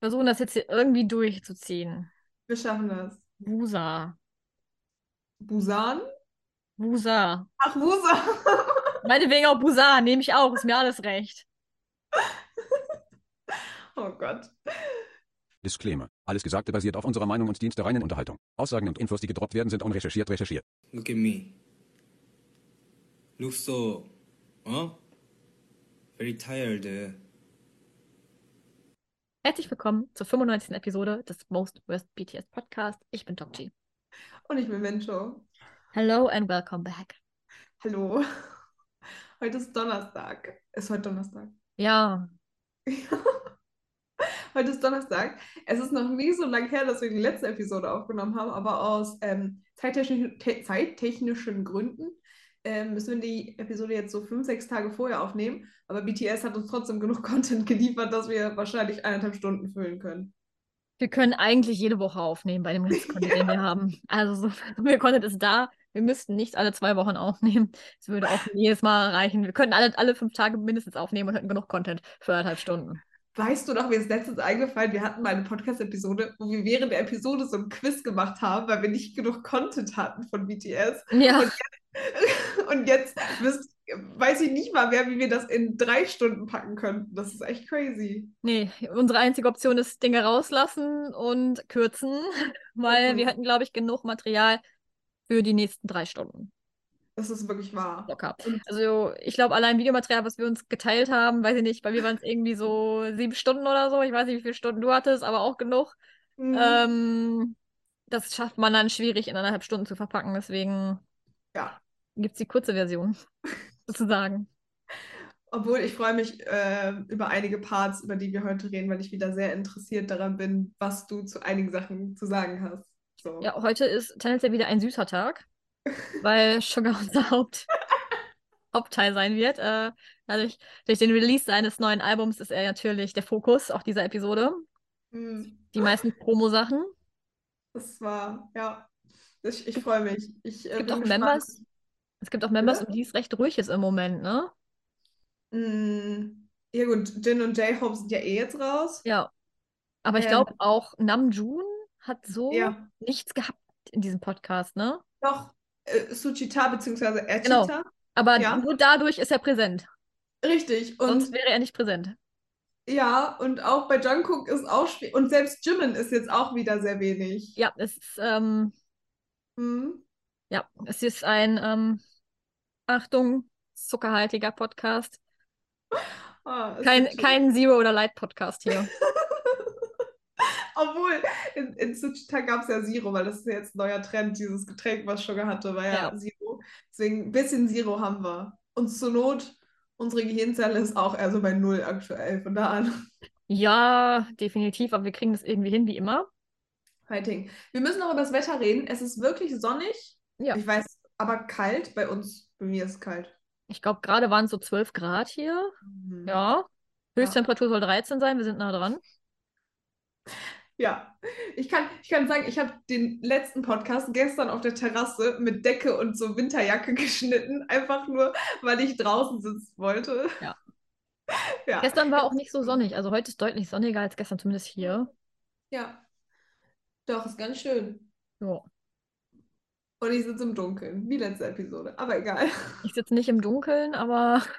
versuchen das jetzt hier irgendwie durchzuziehen. Wir schaffen das. Wusa. Busan? Wusa. Ach, Wusa. Meinetwegen auch Busan, nehme ich auch, ist mir alles recht. oh Gott. Disclaimer. Alles Gesagte basiert auf unserer Meinung und dient der reinen Unterhaltung. Aussagen und Infos, die gedroppt werden, sind unrecherchiert recherchiert. Look at me. Look so, huh? Very tired. Herzlich willkommen zur 95. Episode des Most Worst BTS Podcast. Ich bin G. Und ich bin Mencho. Hello and welcome back. Hallo. Heute ist Donnerstag. Ist heute Donnerstag? Ja, Heute ist Donnerstag. Es ist noch nie so lange her, dass wir die letzte Episode aufgenommen haben, aber aus ähm, zeittechnischen, te zeittechnischen Gründen ähm, müssen wir die Episode jetzt so fünf, sechs Tage vorher aufnehmen. Aber BTS hat uns trotzdem genug Content geliefert, dass wir wahrscheinlich eineinhalb Stunden füllen können. wir können eigentlich jede Woche aufnehmen bei dem ganzen Content, den wir haben. Also so viel Content ist da. Wir müssten nicht alle zwei Wochen aufnehmen. Es würde auch jedes Mal reichen. Wir könnten alle, alle fünf Tage mindestens aufnehmen und hätten genug Content für anderthalb Stunden. Weißt du noch, mir ist letztens eingefallen, wir hatten mal eine Podcast-Episode, wo wir während der Episode so ein Quiz gemacht haben, weil wir nicht genug Content hatten von BTS. Ja, Und Und jetzt wisst, weiß ich nicht mal mehr, wie wir das in drei Stunden packen könnten. Das ist echt crazy. nee, unsere einzige Option ist Dinge rauslassen und kürzen, weil wir Mhm. hätten, glaube ich, genug Material für die nächsten drei Stunden. Das ist wirklich wahr. Locker. Also ich glaube, allein Videomaterial, was wir uns geteilt haben, weiß ich nicht, bei mir waren es irgendwie so sieben Stunden oder so. Ich weiß nicht, wie viele Stunden du hattest, aber auch genug. mhm. Ähm, das schafft man dann schwierig in eineinhalb Stunden zu verpacken. Deswegen ja. Gibt es die kurze Version, sozusagen. Obwohl ich freue mich äh, über einige Parts, über die wir heute reden, weil ich wieder sehr interessiert daran bin, was du zu einigen Sachen zu sagen hast. So. Ja, heute ist tendenziell wieder ein süßer Tag, weil Sugar unser Haupt Hauptteil sein wird. Äh, dadurch, durch den Release seines neuen Albums ist er natürlich der Fokus auch dieser Episode. Mhm. Die meisten Promo-Sachen. Das war, ja. Ich, ich freue mich. Ich äh, Es gibt auch gespannt. Members, es gibt auch Members, Bitte? um die es recht ruhig ist im Moment, ne? Mm, ja gut, Jin und J-Hope sind ja eh jetzt raus. Ja. Aber ich Ähm, glaube auch Namjoon hat so Ja. nichts gehabt in diesem Podcast, ne? Doch, äh, Suchita bzw. Genau. Echita. Aber Ja. nur dadurch ist er präsent. Richtig. Sonst Und wäre er nicht präsent. ja, und auch bei Jungkook ist auch schwierig. Und selbst Jimin ist jetzt auch wieder sehr wenig. Ja, es ist, ähm, Hm. ja, es ist ein, ähm, Achtung, zuckerhaltiger Podcast. Ah, Kein, kein Zero- oder Light-Podcast hier. Obwohl, in, in Suchita gab es ja Zero, weil das ist ja jetzt ein neuer Trend. Dieses Getränk, was Sugar hatte, war ja, Ja. Zero. Deswegen ein bisschen Zero haben wir. Und zur Not, unsere Gehirnzelle ist auch eher so bei Null aktuell. Von da an. Ja, definitiv, aber wir kriegen das irgendwie hin, wie immer. Fighting. Wir müssen noch über das Wetter reden. Es ist wirklich sonnig. Ja. Ich weiß, aber kalt. Bei uns, bei mir ist es kalt. Ich glaube, gerade waren es so 12 Grad hier. Mhm. Ja. Höchsttemperatur soll 13 sein, wir sind nah dran. Ja, ich kann, ich kann sagen, ich habe den letzten Podcast gestern auf der Terrasse mit Decke und so Winterjacke geschnitten, einfach nur, weil ich draußen sitzen wollte. Ja. Ja, Gestern war auch nicht so sonnig, also heute ist deutlich sonniger als gestern, zumindest hier. ja. Doch, ist ganz schön. Ja. Und ich sitze im Dunkeln, wie letzte Episode. Aber egal. Ich sitze nicht im Dunkeln, aber.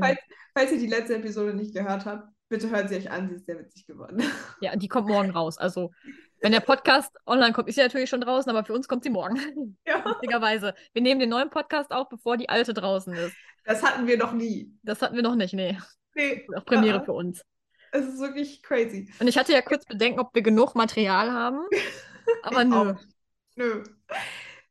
Falls, falls ihr die letzte Episode nicht gehört habt, bitte hört sie euch an, sie ist sehr witzig geworden. Ja, die kommt morgen raus. Also, wenn der Podcast online kommt, ist sie natürlich schon draußen, aber für uns kommt sie morgen. Ja, Lustigerweise. Wir nehmen den neuen Podcast auf, bevor die alte draußen ist. das hatten wir noch nie. Das hatten wir noch nicht, nee. Nee, Auch Premiere ah, für uns. Es ist wirklich crazy. Und ich hatte ja kurz Bedenken, ob wir genug Material haben. Aber nö. Nö.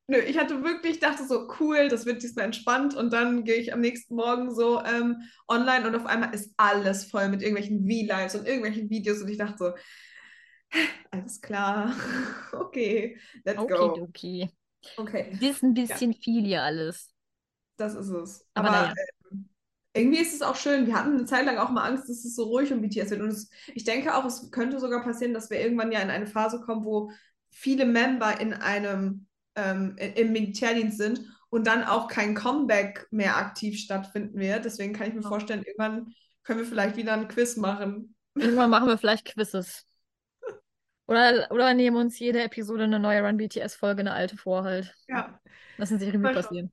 Nö, ich hatte wirklich, dachte so, cool, das wird diesmal entspannt und dann gehe ich am nächsten Morgen so ähm, online und auf einmal ist alles voll mit irgendwelchen V-Lives und irgendwelchen Videos und ich dachte so, alles klar, okay, let's go. Okidoki. Okay, Das ist ein bisschen viel hier alles. das ist es. Aber Aber naja. ähm, irgendwie ist es auch schön, wir hatten eine Zeit lang auch mal Angst, dass es so ruhig um BTS wird und es, ich denke auch, es könnte sogar passieren, dass wir irgendwann ja in eine Phase kommen, wo viele Member in einem ähm, im Militärdienst sind und dann auch kein Comeback mehr aktiv stattfinden wird. Deswegen kann ich mir vorstellen, irgendwann können wir vielleicht wieder ein Quiz machen Irgendwann machen wir vielleicht Quizzes. Oder, oder nehmen uns jede Episode eine neue Run BTS-Folge, eine alte vor halt. Ja, Lassen sich Revue schauen. passieren.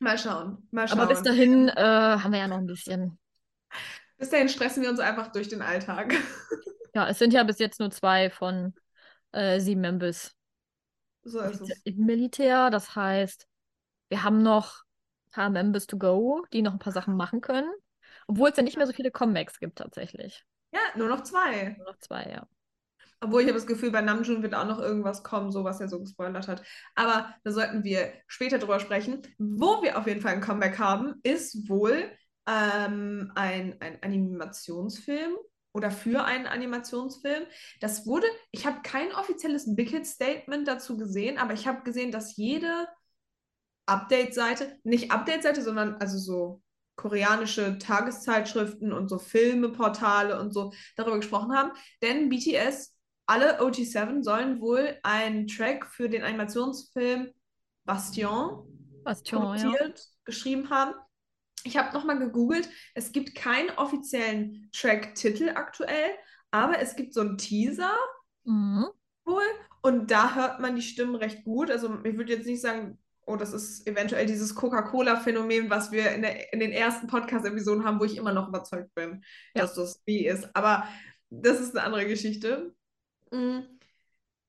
mal schauen. Mal schauen. Aber bis dahin äh, haben wir ja noch ein bisschen. Bis dahin stressen wir uns einfach durch den Alltag. Ja, es sind ja bis jetzt nur zwei von äh, sieben Members So ist es. im Militär. Das heißt, wir haben noch ein paar Members to go, die noch ein paar Sachen machen können. Obwohl es ja nicht mehr so viele Comebacks gibt tatsächlich. Ja, nur noch zwei. Nur noch zwei, ja. Obwohl ich habe das Gefühl, bei Namjoon wird auch noch irgendwas kommen, so was er so gespoilert hat. Aber da sollten wir später drüber sprechen. Wo wir auf jeden Fall ein Comeback haben, ist wohl ähm, ein, ein Animationsfilm oder für einen Animationsfilm. Das wurde, ich habe kein offizielles Big Hit Statement dazu gesehen, aber ich habe gesehen, dass jede Update-Seite, nicht Update-Seite, sondern also so koreanische Tageszeitschriften und so Filmeportale und so darüber gesprochen haben. Denn BTS, alle OG7 sollen wohl einen Track für den Animationsfilm Bastion Bastion, ja. geschrieben haben. Ich habe nochmal gegoogelt. Es gibt keinen offiziellen Track-Titel aktuell, aber es gibt so einen Teaser Mhm. wohl und da hört man die Stimmen recht gut. Also ich würde jetzt nicht sagen, oh, das ist eventuell dieses Coca-Cola-Phänomen, was wir in, der, in den ersten Podcast-Episoden haben, wo ich immer noch überzeugt bin, Ja. dass das wie ist. Aber das ist eine andere Geschichte. Mm.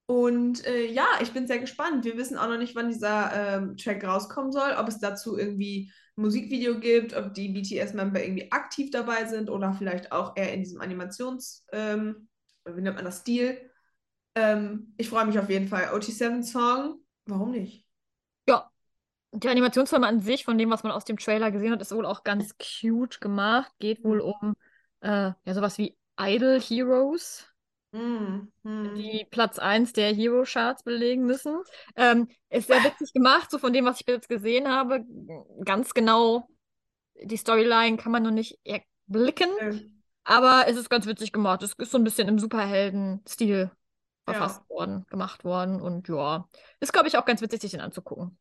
Und äh, ja, ich bin sehr gespannt. Wir wissen auch noch nicht, wann dieser ähm, Track rauskommen soll, ob es dazu irgendwie ein Musikvideo gibt, ob die BTS-Member irgendwie aktiv dabei sind oder vielleicht auch eher in diesem Animations, ähm, wie nennt man das, Stil. Ähm, ich freue mich auf jeden Fall. OT7-Song, warum nicht? Ja, der Animationsfilm an sich, von dem, was man aus dem Trailer gesehen hat, ist wohl auch ganz cute gemacht. Geht wohl um äh, ja, sowas wie Idol Heroes, Mm, mm. die Platz 1 der Hero-Charts belegen müssen. Ähm, ist sehr witzig gemacht, so von dem, was ich jetzt gesehen habe. Ganz genau die Storyline kann man noch nicht erblicken, aber es ist ganz witzig gemacht. Es ist so ein bisschen im Superhelden-Stil Ja. verfasst worden, gemacht worden und ja, ist, glaube ich, auch ganz witzig, sich den anzugucken.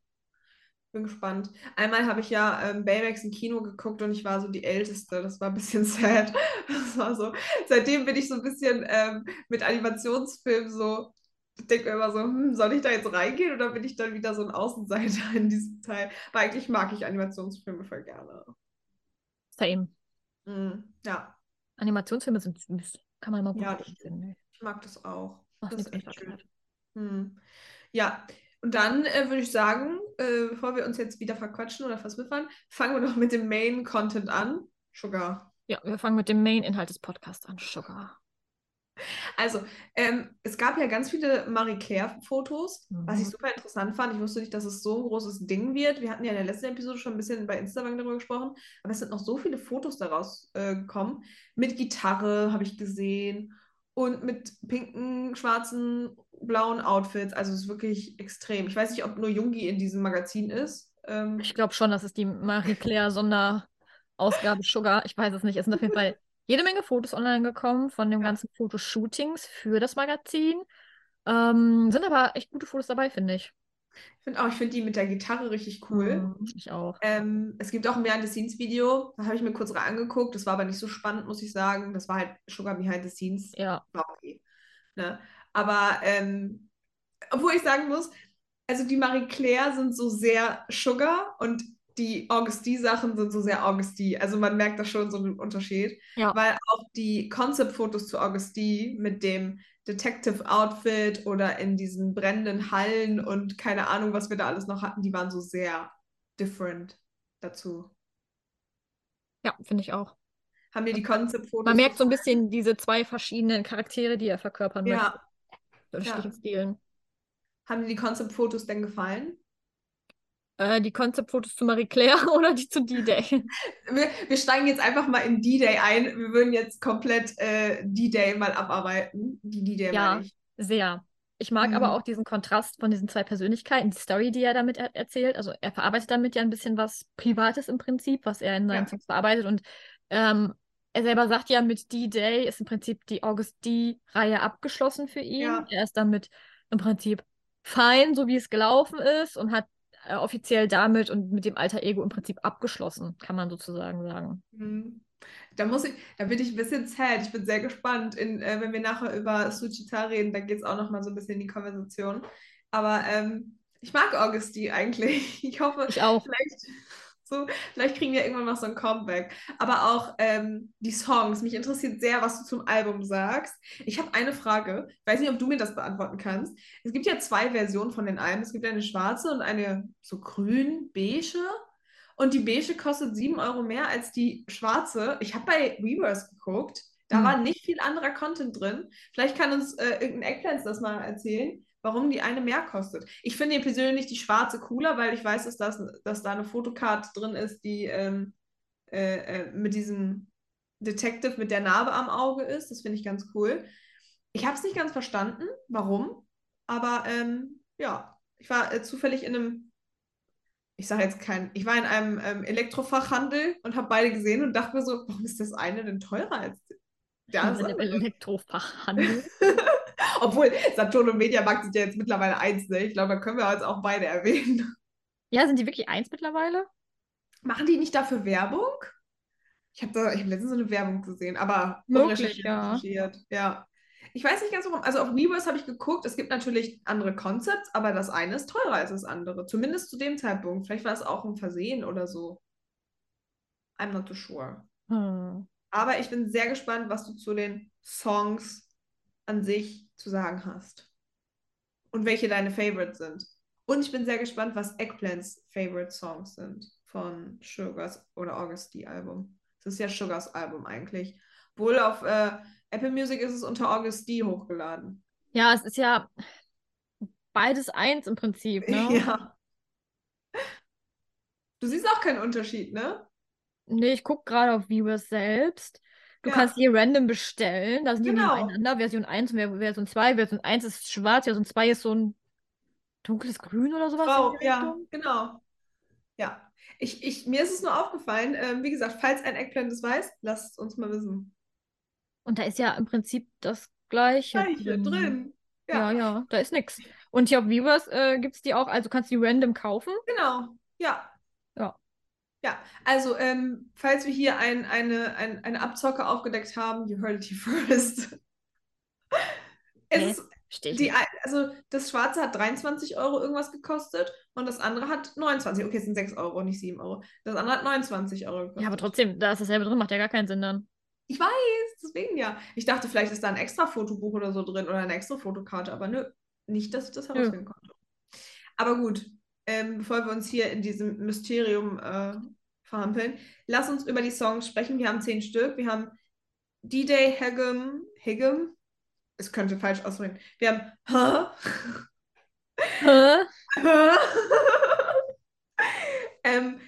Bin gespannt. Einmal habe ich ja ähm, Baymax im Kino geguckt und ich war so die Älteste. Das war ein bisschen sad. Das war so. Seitdem bin ich so ein bisschen ähm, mit Animationsfilmen so. Ich denke mir immer so, hm, soll ich da jetzt reingehen oder bin ich dann wieder so ein Außenseiter in diesem Teil? Weil eigentlich mag ich Animationsfilme voll gerne. Same. Mm, ja, Animationsfilme sind süß. Kann man Ja, gucken, das finde ich. ich mag das auch. Macht Das ist echt schön. Hm. Ja, und dann äh, würde ich sagen, äh, bevor wir uns jetzt wieder verquatschen oder verswiffern, fangen wir doch mit dem Main-Content an. Sugar. Ja, wir fangen mit dem Main-Inhalt des Podcasts an. Sugar. Also, ähm, es gab ja ganz viele Marie Claire-Fotos, was ich Mhm. super interessant fand. Ich wusste nicht, dass es so ein großes Ding wird. Wir hatten ja in der letzten Episode schon ein bisschen bei Instagram darüber gesprochen, aber es sind noch so viele Fotos daraus äh, gekommen. Mit Gitarre habe ich gesehen und mit pinken, schwarzen, blauen Outfits. Also es ist wirklich extrem. Ich weiß nicht, ob nur Jungi in diesem Magazin ist. Ähm, Ich glaube schon, dass es die Marie Claire Sonderausgabe Sugar. Ich weiß es nicht. Es sind auf jeden Fall jede Menge Fotos online gekommen von den Ja. ganzen Fotoshootings für das Magazin. Ähm, sind aber echt gute Fotos dabei, finde ich. Ich finde auch, ich finde die mit der Gitarre richtig cool. Mhm, ich auch. Ähm, es gibt auch ein Behind-the-Scenes-Video, da habe ich mir kurz angeguckt. Das war aber nicht so spannend, muss ich sagen. Das war halt Sugar Behind the Scenes. Ja. War okay. Ne? Aber ähm, obwohl ich sagen muss, also die Marie Claire sind so sehr Sugar und die Augusti-Sachen sind so sehr Augusti. Also man merkt da schon so einen Unterschied. Ja. Weil auch die Concept-Fotos zu Augusti mit dem Detective-Outfit oder in diesen brennenden Hallen und keine Ahnung, was wir da alles noch hatten, die waren so sehr different dazu. Ja, finde ich auch. Haben dir die Concept-Fotos Man merkt so ein bisschen diese zwei verschiedenen Charaktere, die er verkörpern möchte. Ja. In unterschiedlichen Ja. Stilen. Haben dir die Concept-Fotos denn gefallen? Äh, die Konzeptfotos zu Marie Claire oder die zu D-Day? Wir, wir steigen jetzt einfach mal in D-Day ein. Wir würden jetzt komplett äh, D-Day mal abarbeiten. Die D-Day Ja. ich. Sehr. Ich mag Mhm. aber auch diesen Kontrast von diesen zwei Persönlichkeiten, die Story, die er damit er erzählt. Also er verarbeitet damit ja ein bisschen was Privates im Prinzip, was er in seinen Ja. Songs verarbeitet. Und ähm, er selber sagt ja, mit D-Day ist im Prinzip die August D-Reihe abgeschlossen für ihn. Ja. Er ist damit im Prinzip fein, so wie es gelaufen ist und hat äh, offiziell damit und mit dem Alter Ego im Prinzip abgeschlossen, kann man sozusagen sagen. Mhm. Da muss ich, da bin ich ein bisschen sad. Ich bin sehr gespannt. In, äh, wenn wir nachher über Suchita reden, da geht es auch noch mal so ein bisschen in die Konversation. Aber ähm, ich mag Augusti eigentlich. Ich hoffe, Ich auch. vielleicht, so, vielleicht kriegen wir irgendwann noch so ein Comeback. Aber auch ähm, die Songs. Mich interessiert sehr, was du zum Album sagst. Ich habe eine Frage. Ich weiß nicht, ob du mir das beantworten kannst. Es gibt ja zwei Versionen von den Alben. Es gibt eine schwarze und eine so grün, beige. Und die beige kostet 7 Euro mehr als die schwarze. Ich habe bei Weavers geguckt. Da Hm. war nicht viel anderer Content drin. Vielleicht kann uns äh, irgendein Eggplants das mal erzählen, warum die eine mehr kostet. Ich finde persönlich die schwarze cooler, weil ich weiß, dass, das, dass da eine Fotokarte drin ist, die ähm, äh, äh, mit diesem Detective mit der Narbe am Auge ist. Das finde ich ganz cool. Ich habe es nicht ganz verstanden, warum. Aber ähm, ja, ich war äh, zufällig in einem ich sage jetzt kein, ich war in einem ähm, Elektrofachhandel und habe beide gesehen und dachte mir so, warum ist das eine denn teurer als das In einem andere? Elektrofachhandel. Obwohl Saturn und Mediamarkt sind ja jetzt mittlerweile eins, ne? Ich glaube, da können wir jetzt auch beide erwähnen. Ja, sind die wirklich eins mittlerweile? Machen die nicht dafür Werbung? Ich habe hab letztens so eine Werbung gesehen, aber Möglich, ja. ja. Ich weiß nicht ganz warum. Also auf Weavers habe ich geguckt, es gibt natürlich andere Concepts, aber das eine ist teurer als das andere. Zumindest zu dem Zeitpunkt. Vielleicht war es auch ein Versehen oder so. I'm not too sure. Hm. Aber ich bin sehr gespannt, was du zu den Songs an sich zu sagen hast. Und welche deine Favorites sind. Und ich bin sehr gespannt, was Eggplants Favorite Songs sind von Sugars oder Augusty Album. Das ist ja Sugars Album eigentlich. Wohl auf äh, Apple Music ist es unter Augusty hochgeladen. Ja, es ist ja beides eins im Prinzip, ne? Ja. Du siehst auch keinen Unterschied, ne? Nee, ich gucke gerade auf Viewers selbst. Du Ja. kannst hier random bestellen. Da sind die Genau. nebeneinander. Version 1 und Ver- Version 2. Version 1 ist schwarz, Version 2 ist so ein dunkles Grün oder sowas. die ja, genau. Ja. Ich, ich, mir ist es nur aufgefallen, ähm, wie gesagt, falls ein Eggplant es weiß, lasst es uns mal wissen. Und da ist ja im Prinzip das Gleiche Gleiche drin. Ja, Ja, ja, da ist nichts. Und hier auf Viewers äh, gibt es die auch, also kannst du die random kaufen. genau. Ja. Ja. Ja, also ähm, falls wir hier ein, eine, ein, eine Abzocke aufgedeckt haben, you heard it first. Es ist Steht. die, also das Schwarze hat 23 Euro irgendwas gekostet und das andere hat 29. Okay, es sind 6 Euro, nicht 7 Euro. Das andere hat 29 Euro gekostet. Ja, aber trotzdem, da ist dasselbe drin, macht ja gar keinen Sinn dann. Ich weiß, deswegen ja. Ich dachte, vielleicht ist da ein extra Fotobuch oder so drin oder eine extra Fotokarte, aber nö, nicht, dass ich das herausfinden konnte. Aber gut, ähm, bevor wir uns hier in diesem Mysterium äh, verhampeln, lass uns über die Songs sprechen. Wir haben zehn Stück. Wir haben D-Day, Hegem, Hegem, es könnte falsch aussprechen. Wir haben Hä? ähm,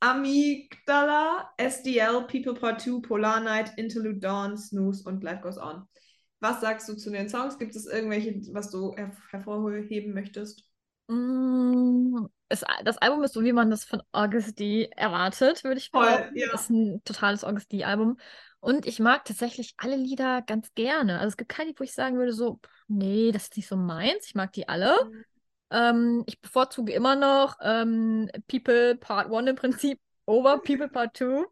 Amygdala, SDL, People Part 2, Polar Night, Interlude Dawn, Snooze und Life Goes On. Was sagst du zu den Songs? Gibt es irgendwelche, was du her hervorheben möchtest? Mm, Es, das Album ist so, wie man das von August D erwartet, würde ich behaupten. ja. Ist ein totales August D-Album. Und ich mag tatsächlich alle Lieder ganz gerne. Also es gibt keine, wo ich sagen würde, so, nee, das ist nicht so meins. Ich mag die alle. Ähm, ich bevorzuge immer noch ähm, People Part 1 im Prinzip over People Part 2.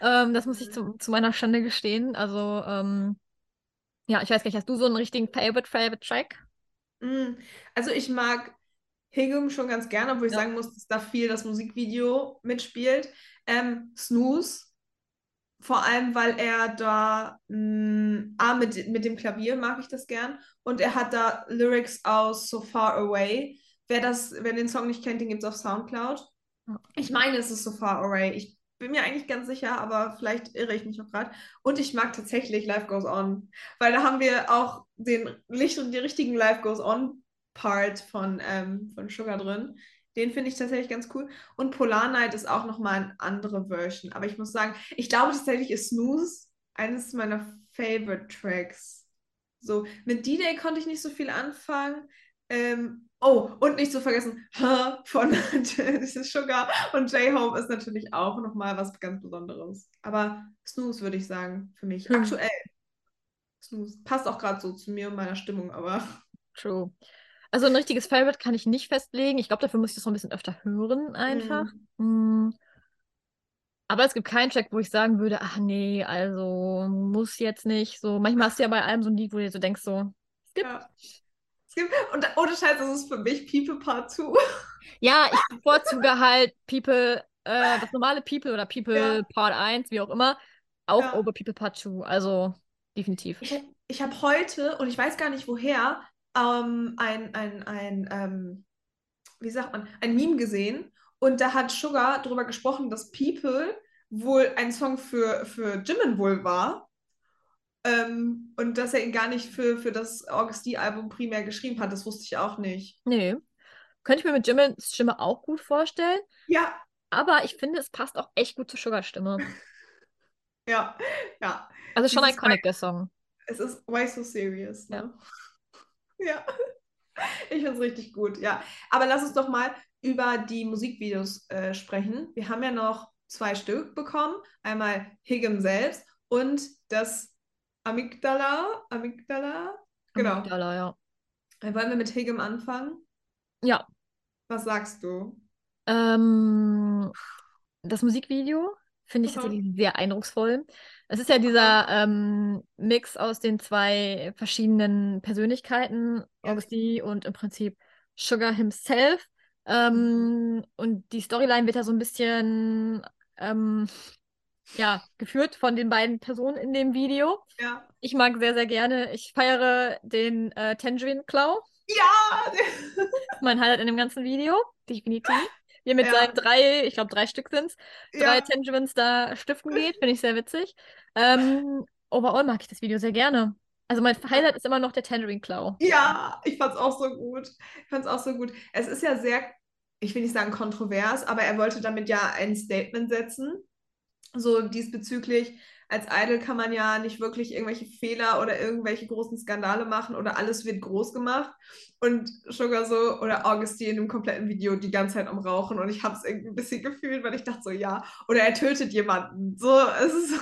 Ähm, das muss ich zu, zu meiner Schande gestehen. Also, ähm, ja, ich weiß gar nicht, hast du so einen richtigen Favorite, Favorite Track? Mm, Also ich mag Hegum schon ganz gerne, obwohl ich Ja. sagen muss, dass da viel das Musikvideo mitspielt. Ähm, Snooze, vor allem, weil er da, mm, ah, mit, mit dem Klavier mag ich das gern. Und er hat da Lyrics aus So Far Away. Wer das, wer den Song nicht kennt, den gibt es auf Soundcloud. Ich meine, es ist So Far Away. Ich bin mir eigentlich ganz sicher, aber vielleicht irre ich mich auch gerade. Und ich mag tatsächlich Life Goes On, weil da haben wir auch den, Licht- den richtigen Life Goes On Part von, ähm, von Sugar drin. Den finde ich tatsächlich ganz cool. Und Polar Night ist auch nochmal eine andere Version. Aber ich muss sagen, ich glaube tatsächlich ist Snooze eines meiner Favorite Tracks. So, mit D-Day konnte ich nicht so viel anfangen. Ähm, oh, und nicht zu vergessen, von Sugar und J-Hope ist natürlich auch nochmal was ganz Besonderes. Aber Snooze würde ich sagen, für mich. Hm. Aktuell. Snooze. Passt auch gerade so zu mir und meiner Stimmung, aber. True. Also ein richtiges Favorite kann ich nicht festlegen. Ich glaube, dafür muss ich das noch ein bisschen öfter hören einfach. Mm. Aber es gibt keinen Track, wo ich sagen würde, ach nee, also muss jetzt nicht. So, manchmal hast du ja bei allem so ein Lied, wo du dir so denkst, so, skip. Ja. Es gibt, und ohne Scheiß, das ist für mich People Part 2. Ja, ich bevorzuge halt People, äh, das normale People oder People Ja. Part 1, wie auch immer, auch Ja. over People Part 2. Also definitiv. Ich, ich habe heute, und ich weiß gar nicht woher, ähm, ein, ein, ein ähm, wie sagt man, ein Meme gesehen. Und da hat Sugar darüber gesprochen, dass People wohl ein Song für, für Jimin wohl war. Ähm, und dass er ihn gar nicht für, für das August D-Album primär geschrieben hat. Das wusste ich auch nicht. Nee. Könnte ich mir mit Jimmins Stimme auch gut vorstellen. Ja, Aber ich finde, es passt auch echt gut zur Sugar-Stimme. ja, ja. Also schon Dieses iconic, der Song. Es ist Why So Serious, ne? Ja. Ich finde es richtig gut, ja. Aber lass uns doch mal über die Musikvideos äh, sprechen. Wir haben ja noch zwei Stück bekommen. Einmal Higgum selbst und das Amygdala. Amygdala? Genau. Amygdala, ja. Äh, Wollen wir mit Higgum anfangen? Ja. Was sagst du? Ähm, das Musikvideo finde ich Aha. tatsächlich sehr eindrucksvoll. Es ist ja dieser ähm, Mix aus den zwei verschiedenen Persönlichkeiten. Augusti und im Prinzip Sugar himself. Ähm, und die Storyline wird ja so ein bisschen ähm, ja, geführt von den beiden Personen in dem Video. Ja. Ich mag sehr, sehr gerne. Ich feiere den äh, Tangerine Claw. Ja! Mein Highlight in dem ganzen Video. Definitiv. Hier mit Ja. seinen drei, ich glaube drei Stück sind es, drei Ja. Tangerines da stiften geht. Finde ich sehr witzig. Ähm, overall mag ich das Video sehr gerne. Also mein Highlight ist immer noch der Tangerine Claw. Ja, ich fand's auch so gut. Ich fand's auch so gut. Es ist ja sehr, ich will nicht sagen kontrovers, aber er wollte damit ja ein Statement setzen. So diesbezüglich, als Idol kann man ja nicht wirklich irgendwelche Fehler oder irgendwelche großen Skandale machen oder alles wird groß gemacht. Und Sugar so oder Augustine im kompletten Video die ganze Zeit am Rauchen und ich habe es irgendwie ein bisschen gefühlt, weil ich dachte so, ja, oder er tötet jemanden. So, es ist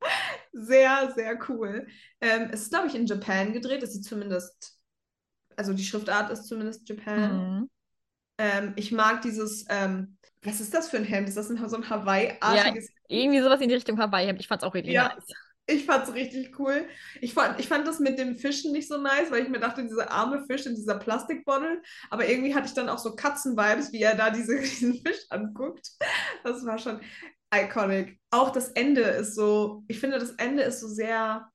sehr, sehr cool. Ähm, es ist, glaube ich, in Japan gedreht. Es sieht zumindest, also die Schriftart ist zumindest Japan. Mhm. Ähm, ich mag dieses, ähm, was ist das für ein Hemd? Ist das ein, so ein Hawaii-artiges Irgendwie sowas in die Richtung Hawaii. Ich fand's auch richtig Ja. nice. Ich fand's richtig cool. Ich fand, ich fand das mit dem Fischen nicht so nice, weil ich mir dachte, dieser arme Fisch in dieser Plastikbottle. Aber irgendwie hatte ich dann auch so Katzen-Vibes, wie er da diese, diesen Fisch anguckt. Das war schon iconic. Auch das Ende ist so, ich finde, das Ende ist so sehr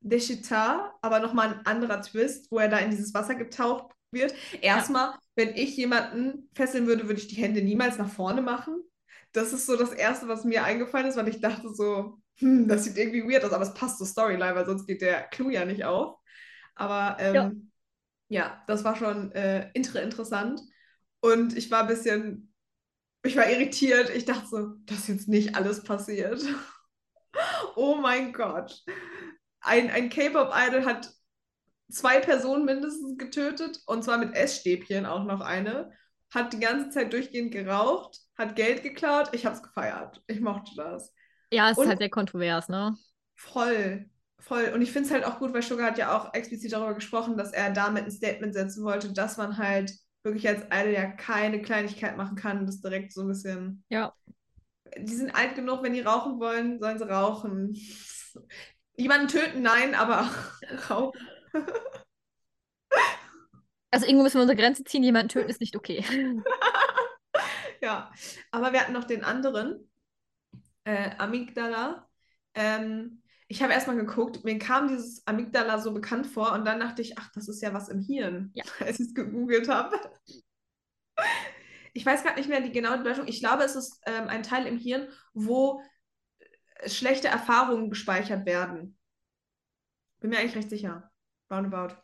Deschita, aber nochmal ein anderer Twist, wo er da in dieses Wasser getaucht wird. Erstmal, wenn ich jemanden fesseln würde, würde ich die Hände niemals nach vorne machen. Das ist so das Erste, was mir eingefallen ist, weil ich dachte so, hm, das sieht irgendwie weird aus, aber es passt zur Storyline, weil sonst geht der Clou ja nicht auf. Aber ähm, ja. das war schon äh, inter interessant. Und ich war ein bisschen, ich war irritiert. Ich dachte so, das ist jetzt nicht alles passiert. oh mein Gott. Ein, ein K-Pop-Idol hat zwei Personen mindestens getötet und zwar mit Essstäbchen auch noch eine. Hat die ganze Zeit durchgehend geraucht, hat Geld geklaut. Ich habe es gefeiert. Ich mochte das. Ja, es ist Und- halt sehr kontrovers, ne? Voll, voll. Und ich finde es halt auch gut, weil Sugar hat ja auch explizit darüber gesprochen, dass er damit ein Statement setzen wollte, dass man halt wirklich als Idol ja keine Kleinigkeit machen kann. Das direkt so ein bisschen. Ja. Die sind alt genug, wenn die rauchen wollen, sollen sie rauchen. Jemanden töten, nein, aber rauchen. Also irgendwo müssen wir unsere Grenze ziehen. Jemanden töten ist nicht okay. Ja, aber wir hatten noch den anderen, äh, Amygdala. Ähm, ich habe erstmal geguckt, mir kam dieses Amygdala so bekannt vor und dann dachte ich, ach, das ist ja was im Hirn, Ja. als ich es gegoogelt habe. Ich weiß gerade nicht mehr die genaue Bedeutung. Ich glaube, es ist ähm, ein Teil im Hirn, wo äh, schlechte Erfahrungen gespeichert werden. Bin mir eigentlich recht sicher. Roundabout.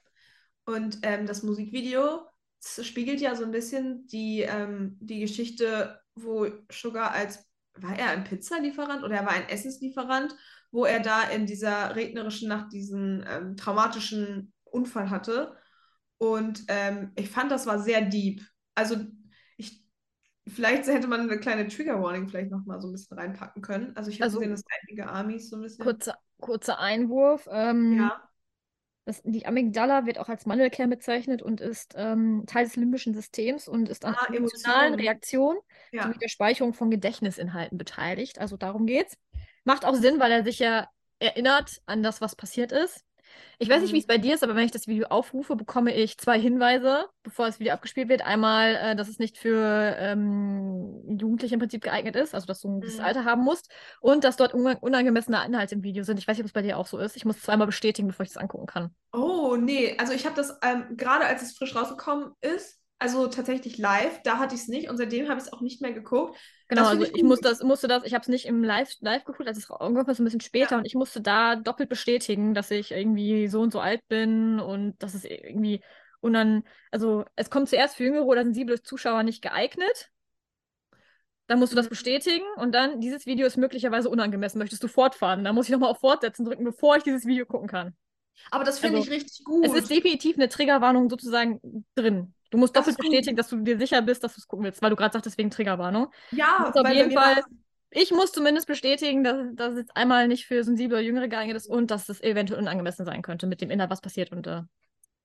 Und ähm, das Musikvideo s- spiegelt ja so ein bisschen die, ähm, die Geschichte, wo Sugar als, war er ein Pizzalieferant oder er war ein Essenslieferant, wo er da in dieser regnerischen Nacht diesen ähm, traumatischen Unfall hatte. Und ähm, ich fand, das war sehr deep. Also ich, vielleicht hätte man eine kleine Trigger Warning vielleicht nochmal so ein bisschen reinpacken können. Also ich habe Also- gesehen, dass einige Armies so ein bisschen. Kurzer, kurzer Einwurf. Ähm, Ja, Das, die Amygdala wird auch als Mandelkern bezeichnet und ist ähm, Teil des limbischen Systems und ist an Ah, emotionalen. Reaktionen Ja. sowie der Speicherung von Gedächtnisinhalten beteiligt. Also darum geht's. Macht auch Sinn, weil er sich ja erinnert an das, was passiert ist. Ich weiß nicht, wie es Mhm. bei dir ist, aber wenn ich das Video aufrufe, bekomme ich zwei Hinweise, bevor das Video abgespielt wird. Einmal, äh, dass es nicht für ähm, Jugendliche im Prinzip geeignet ist, also dass du ein gewisses Mhm. Alter haben musst und dass dort unang- unangemessene Inhalte im Video sind. Ich weiß nicht, ob es bei dir auch so ist. Ich muss zweimal bestätigen, bevor ich das angucken kann. Oh, nee. Also ich habe das ähm, gerade als es frisch rausgekommen ist, also tatsächlich live, da hatte ich es nicht und seitdem habe ich es auch nicht mehr geguckt. Genau, Das also ich, ich muss das, musste das, ich habe es nicht im Live, live geguckt, als es irgendwann ein bisschen später Ja. und ich musste da doppelt bestätigen, dass ich irgendwie so und so alt bin und dass es irgendwie unan, also es kommt zuerst für jüngere oder sensible Zuschauer nicht geeignet. Dann musst du das Mhm. bestätigen und dann, dieses Video ist möglicherweise unangemessen. Möchtest du fortfahren? Dann muss ich nochmal auf Fortsetzen drücken, bevor ich dieses Video gucken kann. Aber das finde Also, ich richtig gut. Es ist definitiv eine Triggerwarnung sozusagen drin. Du musst Das doppelt bestätigen, dass du dir sicher bist, dass du es gucken willst, weil du gerade sagtest, wegen Triggerwarnung. ja, muss auf jeden Fall, ich muss zumindest bestätigen, dass, dass es einmal nicht für sensible oder Jüngere geeignet ist und dass es eventuell unangemessen sein könnte mit dem Inhalt, was passiert. Und äh,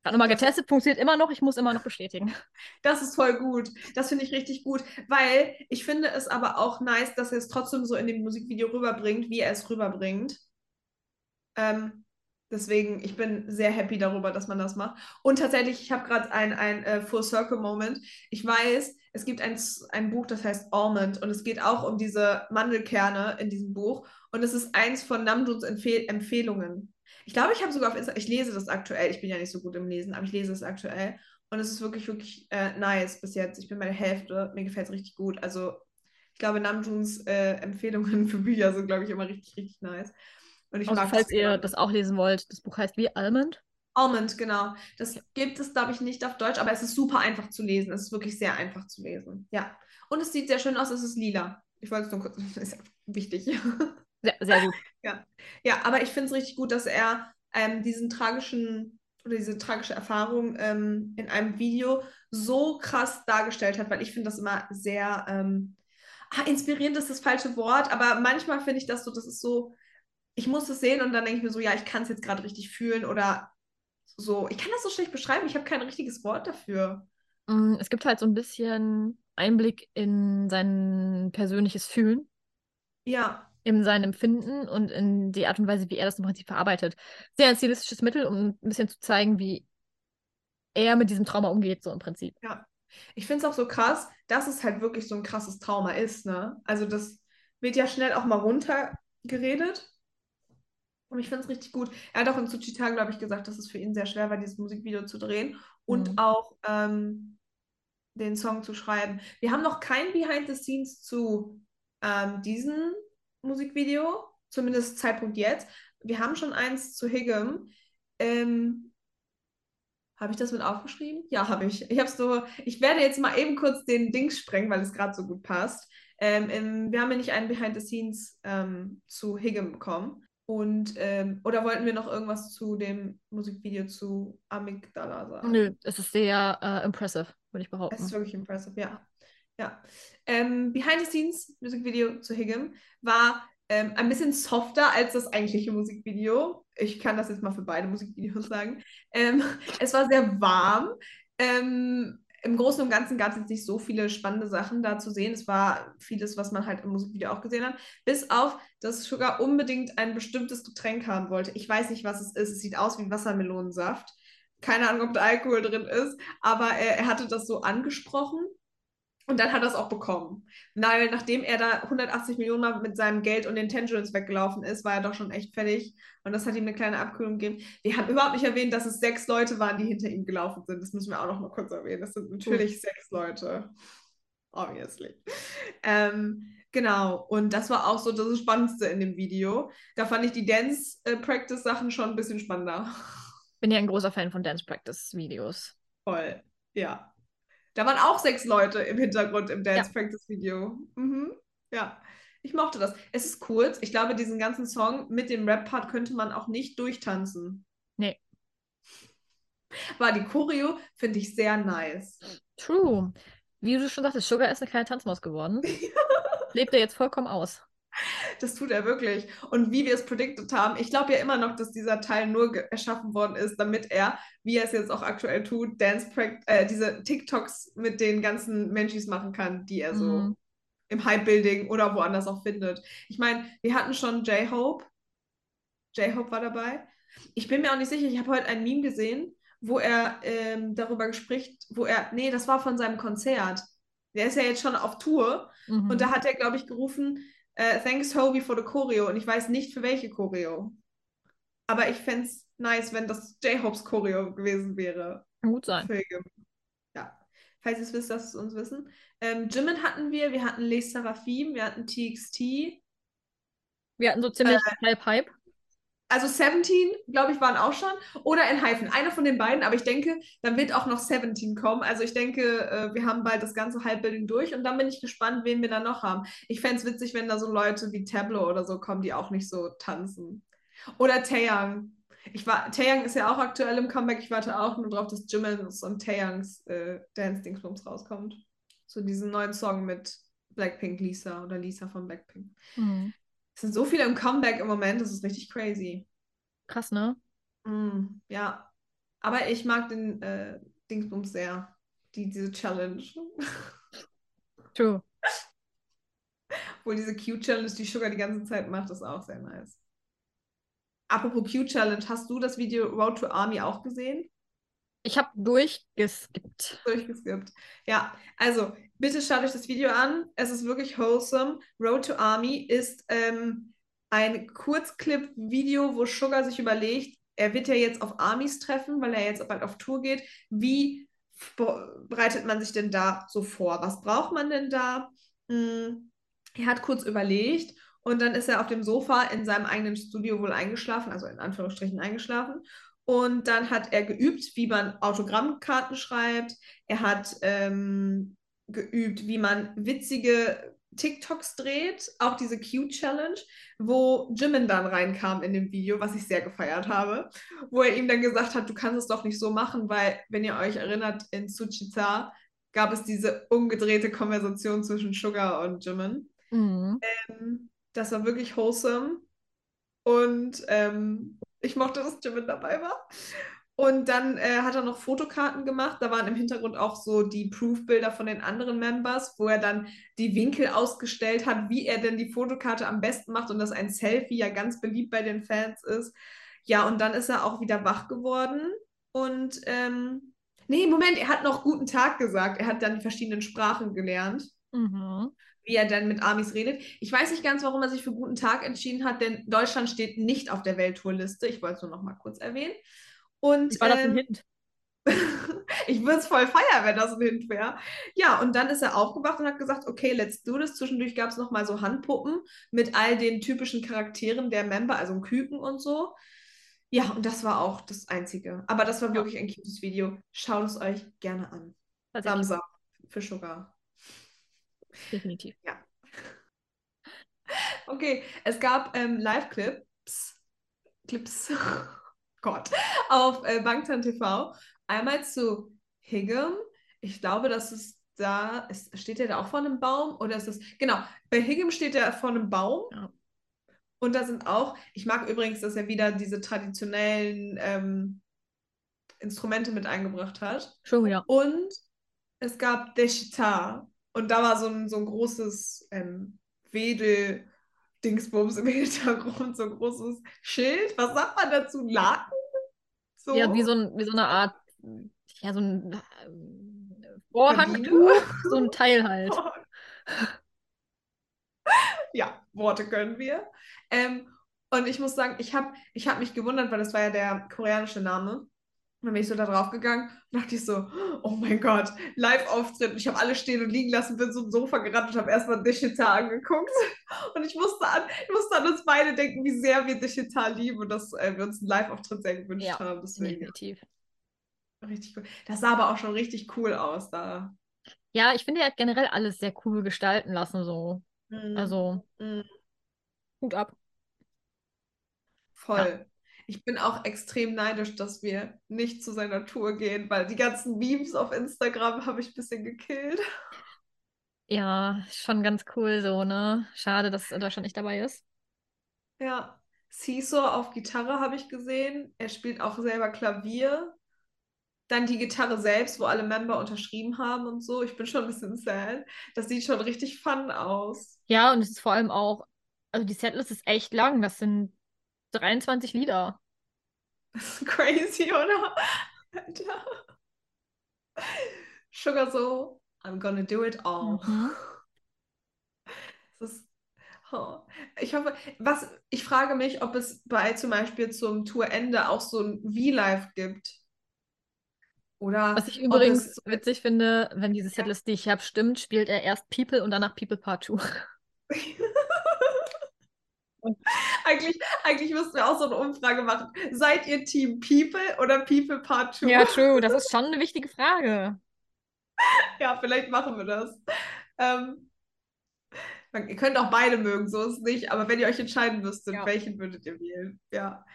gerade nochmal getestet, funktioniert immer noch, ich muss immer noch bestätigen. Das ist voll gut. Das finde ich richtig gut, weil ich finde es aber auch nice, dass er es trotzdem so in dem Musikvideo rüberbringt, wie er es rüberbringt. Ähm, deswegen, ich bin sehr happy darüber, dass man das macht. Und tatsächlich, ich habe gerade ein, ein äh, Full Circle Moment. Ich weiß, es gibt ein, ein Buch, das heißt Almond und es geht auch um diese Mandelkerne in diesem Buch. Und es ist eins von Namjoons Empfehl Empfehlungen. Ich glaube, ich habe sogar auf Insta, ich lese das aktuell. Ich bin ja nicht so gut im Lesen, aber ich lese es aktuell. Und es ist wirklich, wirklich äh, nice bis jetzt. Ich bin bei der Hälfte. Mir gefällt es richtig gut. Also, ich glaube, Namjoons äh, Empfehlungen für Bücher sind, glaube ich, immer richtig, richtig nice. Und ich Also, mag falls ihr das auch lesen wollt, das Buch heißt wie Almond. Almond, genau. Das gibt es, glaube ich, nicht auf Deutsch, aber es ist super einfach zu lesen. Es ist wirklich sehr einfach zu lesen. Ja. Und es sieht sehr schön aus. Es ist lila. Ich wollte es nur kurz, das ist ja wichtig. Sehr, sehr gut. Ja, aber ich finde es richtig gut, dass er ähm, diesen tragischen oder diese tragische Erfahrung ähm, in einem Video so krass dargestellt hat, weil ich finde das immer sehr ähm, ah, inspirierend ist das falsche Wort, aber manchmal finde ich das so, das ist so, ich muss es sehen und dann denke ich mir so, ja, ich kann es jetzt gerade richtig fühlen oder so. Ich kann das so schlecht beschreiben, ich habe kein richtiges Wort dafür. Mm, Es gibt halt so ein bisschen Einblick in sein persönliches Fühlen. Ja, in sein Empfinden und in die Art und Weise, wie er das im Prinzip verarbeitet. Sehr ein stilistisches Mittel, um ein bisschen zu zeigen, wie er mit diesem Trauma umgeht, so im Prinzip. Ja. Ich finde es auch so krass, dass es halt wirklich so ein krasses Trauma ist, ne? Also das wird ja schnell auch mal runtergeredet. Und ich finde es richtig gut. Er hat auch in Tsuchita, glaube ich, gesagt, dass es für ihn sehr schwer war, dieses Musikvideo zu drehen und Mhm. auch ähm, den Song zu schreiben. Wir haben noch kein Behind the Scenes zu ähm, diesem Musikvideo, zumindest Zeitpunkt jetzt. Wir haben schon eins zu Higgum. Ähm, habe ich das mit aufgeschrieben? Ja, habe ich. Ich habe so, ich werde jetzt mal eben kurz den Dings sprengen, weil es gerade so gut passt. Ähm, im, wir haben ja nicht einen Behind the Scenes ähm, zu Higgum bekommen. Und, ähm, oder wollten wir noch irgendwas zu dem Musikvideo zu Amygdala sagen? Nö, es ist sehr äh, impressive, würde ich Es ist behaupten. wirklich impressive, ja. Ja. Ähm, Behind the Scenes Musikvideo zu Higgum war ähm, ein bisschen softer als das eigentliche Musikvideo. Ich kann das jetzt mal für beide Musikvideos sagen. Ähm, es war sehr warm. Ähm, Im Großen und Ganzen gab es jetzt nicht so viele spannende Sachen da zu sehen. Es war vieles, was man halt im Musikvideo auch gesehen hat. Bis auf, dass Sugar unbedingt ein bestimmtes Getränk haben wollte. Ich weiß nicht, was es ist. Es sieht aus wie Wassermelonensaft. Keine Ahnung, ob da Alkohol drin ist, aber äh, er hatte das so angesprochen. Und dann hat er es auch bekommen. Weil nachdem er da 180 Millionen Mal mit seinem Geld und den Tangerines weggelaufen ist, war er doch schon echt fertig. Und das hat ihm eine kleine Abkühlung gegeben. Wir haben überhaupt nicht erwähnt, dass es sechs Leute waren, die hinter ihm gelaufen sind. Das müssen wir auch noch mal kurz erwähnen. Das sind natürlich sechs Leute. Obviously. Ähm, genau. Und das war auch so das Spannendste in dem Video. Da fand ich die Dance-Practice-Sachen schon ein bisschen spannender. Bin ja ein großer Fan von Dance Practice Videos. Voll. Ja. Da waren auch sechs Leute im Hintergrund im Dance Ja. Practice Video. Mhm. Ja. Ich mochte das. Es ist kurz. Ich glaube, diesen ganzen Song mit dem Rap-Part könnte man auch nicht durchtanzen. Nee. Aber die Choreo finde ich sehr nice. True. Wie du schon sagtest, Sugar ist eine kleine Tanzmaus geworden. Lebt er jetzt vollkommen aus. Das tut er wirklich. Und wie wir es predicted haben, ich glaube ja immer noch, dass dieser Teil nur erschaffen worden ist, damit er, wie er es jetzt auch aktuell tut, Dance äh, diese TikToks mit den ganzen Menschis machen kann, die er so Mhm. im Hype-Building oder woanders auch findet. Ich meine, wir hatten schon J-Hope. J-Hope war dabei. Ich bin mir auch nicht sicher, ich habe heute ein Meme gesehen, wo er ähm, darüber spricht, wo er, nee, das war von seinem Konzert. Der ist ja jetzt schon auf Tour Mhm. und da hat er, glaube ich, gerufen, äh, Thanks Hobie for the Choreo und ich weiß nicht für welche Choreo. Aber ich fände es nice, wenn das J-Hopes Choreo gewesen wäre. Kann gut sein. Für. Ja. Falls ihr es wisst, lasst es uns wissen. Ähm, Jimin hatten wir, wir hatten Les Seraphim, wir hatten TXT. Wir hatten so ziemlich Äh, halb Hype. Also 17, glaube ich, waren auch schon. Oder Enhypen. Einer von den beiden, aber ich denke, dann wird auch noch 17 kommen. Also ich denke, äh, wir haben bald das ganze Halbbuilding durch und dann bin ich gespannt, wen wir da noch haben. Ich fände es witzig, wenn da so Leute wie Tableau oder so kommen, die auch nicht so tanzen. Oder Taeyang. Ich war, Taeyang ist ja auch aktuell im Comeback. Ich warte auch nur drauf, dass Jimin's und Taeyangs äh, Dance-Dingsbums rauskommt. So diesen neuen Song mit Blackpink Lisa oder Lisa von Blackpink. Mhm. Es sind so viele im Comeback im Moment, das ist richtig crazy. Krass, ne? Mm, ja. Aber ich mag den äh, Dingsbums sehr. Die, diese Challenge. True. Obwohl diese Q-Challenge, die Sugar die ganze Zeit macht, ist auch sehr nice. Apropos Q-Challenge, hast du das Video Road to Army auch gesehen? Ich habe durchgeskippt. Durchgeskippt. Ja, also bitte schaut euch das Video an. Es ist wirklich wholesome. Road to Army ist ähm, ein Kurzclip-Video, wo Sugar sich überlegt, er wird ja jetzt auf Armys treffen, weil er jetzt bald auf Tour geht. Wie be- bereitet man sich denn da so vor? Was braucht man denn da? Hm, er hat kurz überlegt und dann ist er auf dem Sofa in seinem eigenen Studio wohl eingeschlafen, also in Anführungsstrichen eingeschlafen. Und dann hat er geübt, wie man Autogrammkarten schreibt. Er hat ähm, geübt, wie man witzige TikToks dreht, auch diese Q-Challenge, wo Jimin dann reinkam in dem Video, was ich sehr gefeiert habe, wo er ihm dann gesagt hat, du kannst es doch nicht so machen, weil, wenn ihr euch erinnert, in Tsuchita gab es diese umgedrehte Konversation zwischen Sugar und Jimin. Mhm. Ähm, das war wirklich wholesome. Und ähm, ich mochte, dass Jimin dabei war. Und dann äh, hat er noch Fotokarten gemacht. Da waren im Hintergrund auch so die Proof-Bilder von den anderen Members, wo er dann die Winkel ausgestellt hat, wie er denn die Fotokarte am besten macht und dass ein Selfie ja ganz beliebt bei den Fans ist. Ja, und dann ist er auch wieder wach geworden. Und ähm, nee, Moment, er hat noch guten Tag gesagt. Er hat dann die verschiedenen Sprachen gelernt Mhm. Wie er dann mit Amis redet. Ich weiß nicht ganz, warum er sich für guten Tag entschieden hat, denn Deutschland steht nicht auf der Welttourliste. Ich wollte es nur noch mal kurz erwähnen. Und War das ein ähm, Hint? ich würde es voll feiern, wenn das ein Hint wäre. Ja, und dann ist er aufgewacht und hat gesagt, okay, let's do this. Zwischendurch gab es noch mal so Handpuppen mit all den typischen Charakteren der Member, also Küken und so. Ja, und das war auch das Einzige. Aber das war wirklich ein cutes Video. Schaut es euch gerne an. Thumbs up für Sugar. Definitiv. Okay, es gab ähm, Live-Clips, Clips, Gott, auf äh, Bangtan TV. Einmal zu Higgum. Ich glaube, das ist da, ist, steht er da auch vor einem Baum? Oder ist das, genau, bei Higgum steht er vor einem Baum. Ja. Und da sind auch, ich mag übrigens, dass er wieder diese traditionellen ähm, Instrumente mit eingebracht hat. Schon wieder. Und es gab Deshita. Und da war so ein, so ein großes ähm, Wedel-Dingsbums im Hintergrund, so ein großes Schild. Was sagt man dazu? Laken? So? Ja, wie so, ein, wie so eine Art, ja, so ein äh, Vorhangtuch, so ein Teil halt. Ja, Worte können wir. Ähm, und ich muss sagen, ich habe ich hab mich gewundert, weil das war ja der koreanische Name. Und dann bin ich so da drauf gegangen und dachte ich so, oh mein Gott, Live-Auftritt. Ich habe alles stehen und liegen lassen, bin zum Sofa gerannt und habe erstmal Digital angeguckt. Und ich musste, an, ich musste an uns beide denken, wie sehr wir Digital lieben und dass äh, wir uns einen Live-Auftritt sehr gewünscht Ja, haben. Deswegen Definitiv. richtig cool. Das sah aber auch schon richtig cool aus da. Ja, ich finde, er hat generell alles sehr cool gestalten lassen, so. Mhm. Also, Mhm. Hut ab. Voll. Ich bin auch extrem neidisch, dass wir nicht zu seiner Tour gehen, weil die ganzen Memes auf Instagram habe ich ein bisschen gekillt. Ja, schon ganz cool so, ne? Schade, dass Deutschland nicht dabei ist. Ja. Seesaw auf Gitarre habe ich gesehen. Er spielt auch selber Klavier. Dann die Gitarre selbst, wo alle Member unterschrieben haben und so. Ich bin schon ein bisschen sad. Das sieht schon richtig fun aus. Ja, und es ist vor allem auch, also die Setlist ist echt lang. Das sind 23 Lieder. Das ist crazy, oder? Alter. Sugar so, I'm gonna do it all. Mhm. Ist, oh. Ich hoffe, was, ich frage mich, ob es bei zum Beispiel zum Tourende auch so ein V-Live gibt. Oder Was ich übrigens es, witzig finde, wenn diese Setlist, die ich habe, stimmt, spielt er erst People und danach People Part 2. eigentlich, eigentlich müssten wir auch so eine Umfrage machen. Seid ihr Team People oder People Part 2? Ja, true. Das ist schon eine wichtige Frage. Ja, vielleicht machen wir das. Ähm, ihr könnt auch beide mögen, so ist es nicht, aber wenn ihr euch entscheiden müsstet, Ja. welchen würdet ihr wählen? Ja.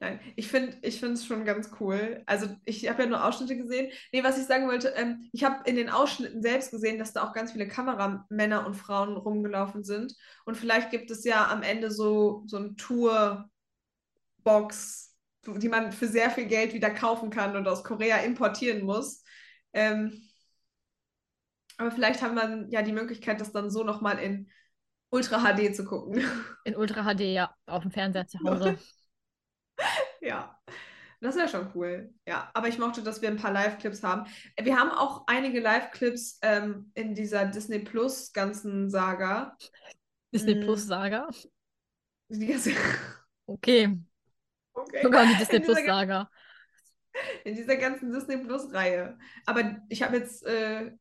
Nein, ich finde es schon ganz cool. Also ich habe ja nur Ausschnitte gesehen. Nee, was ich sagen wollte, ähm, ich habe in den Ausschnitten selbst gesehen, dass da auch ganz viele Kameramänner und Frauen rumgelaufen sind. Und vielleicht gibt es ja am Ende so, so eine Tour-Box, die man für sehr viel Geld wieder kaufen kann und aus Korea importieren muss. Ähm, aber vielleicht haben wir ja die Möglichkeit, das dann so nochmal in Ultra HD zu gucken. In Ultra HD, ja, auf dem Fernseher zu Hause. Ja, das wäre schon cool. Ja, aber ich mochte, dass wir ein paar Live-Clips haben. Wir haben auch einige Live-Clips ähm, in dieser Disney Plus ganzen Saga. Disney Mm. Plus Saga. Die ganze, Okay, okay. sogar die Disney In dieser Plus Saga. in dieser ganzen Disney Plus-Reihe. Aber ich habe jetzt, äh,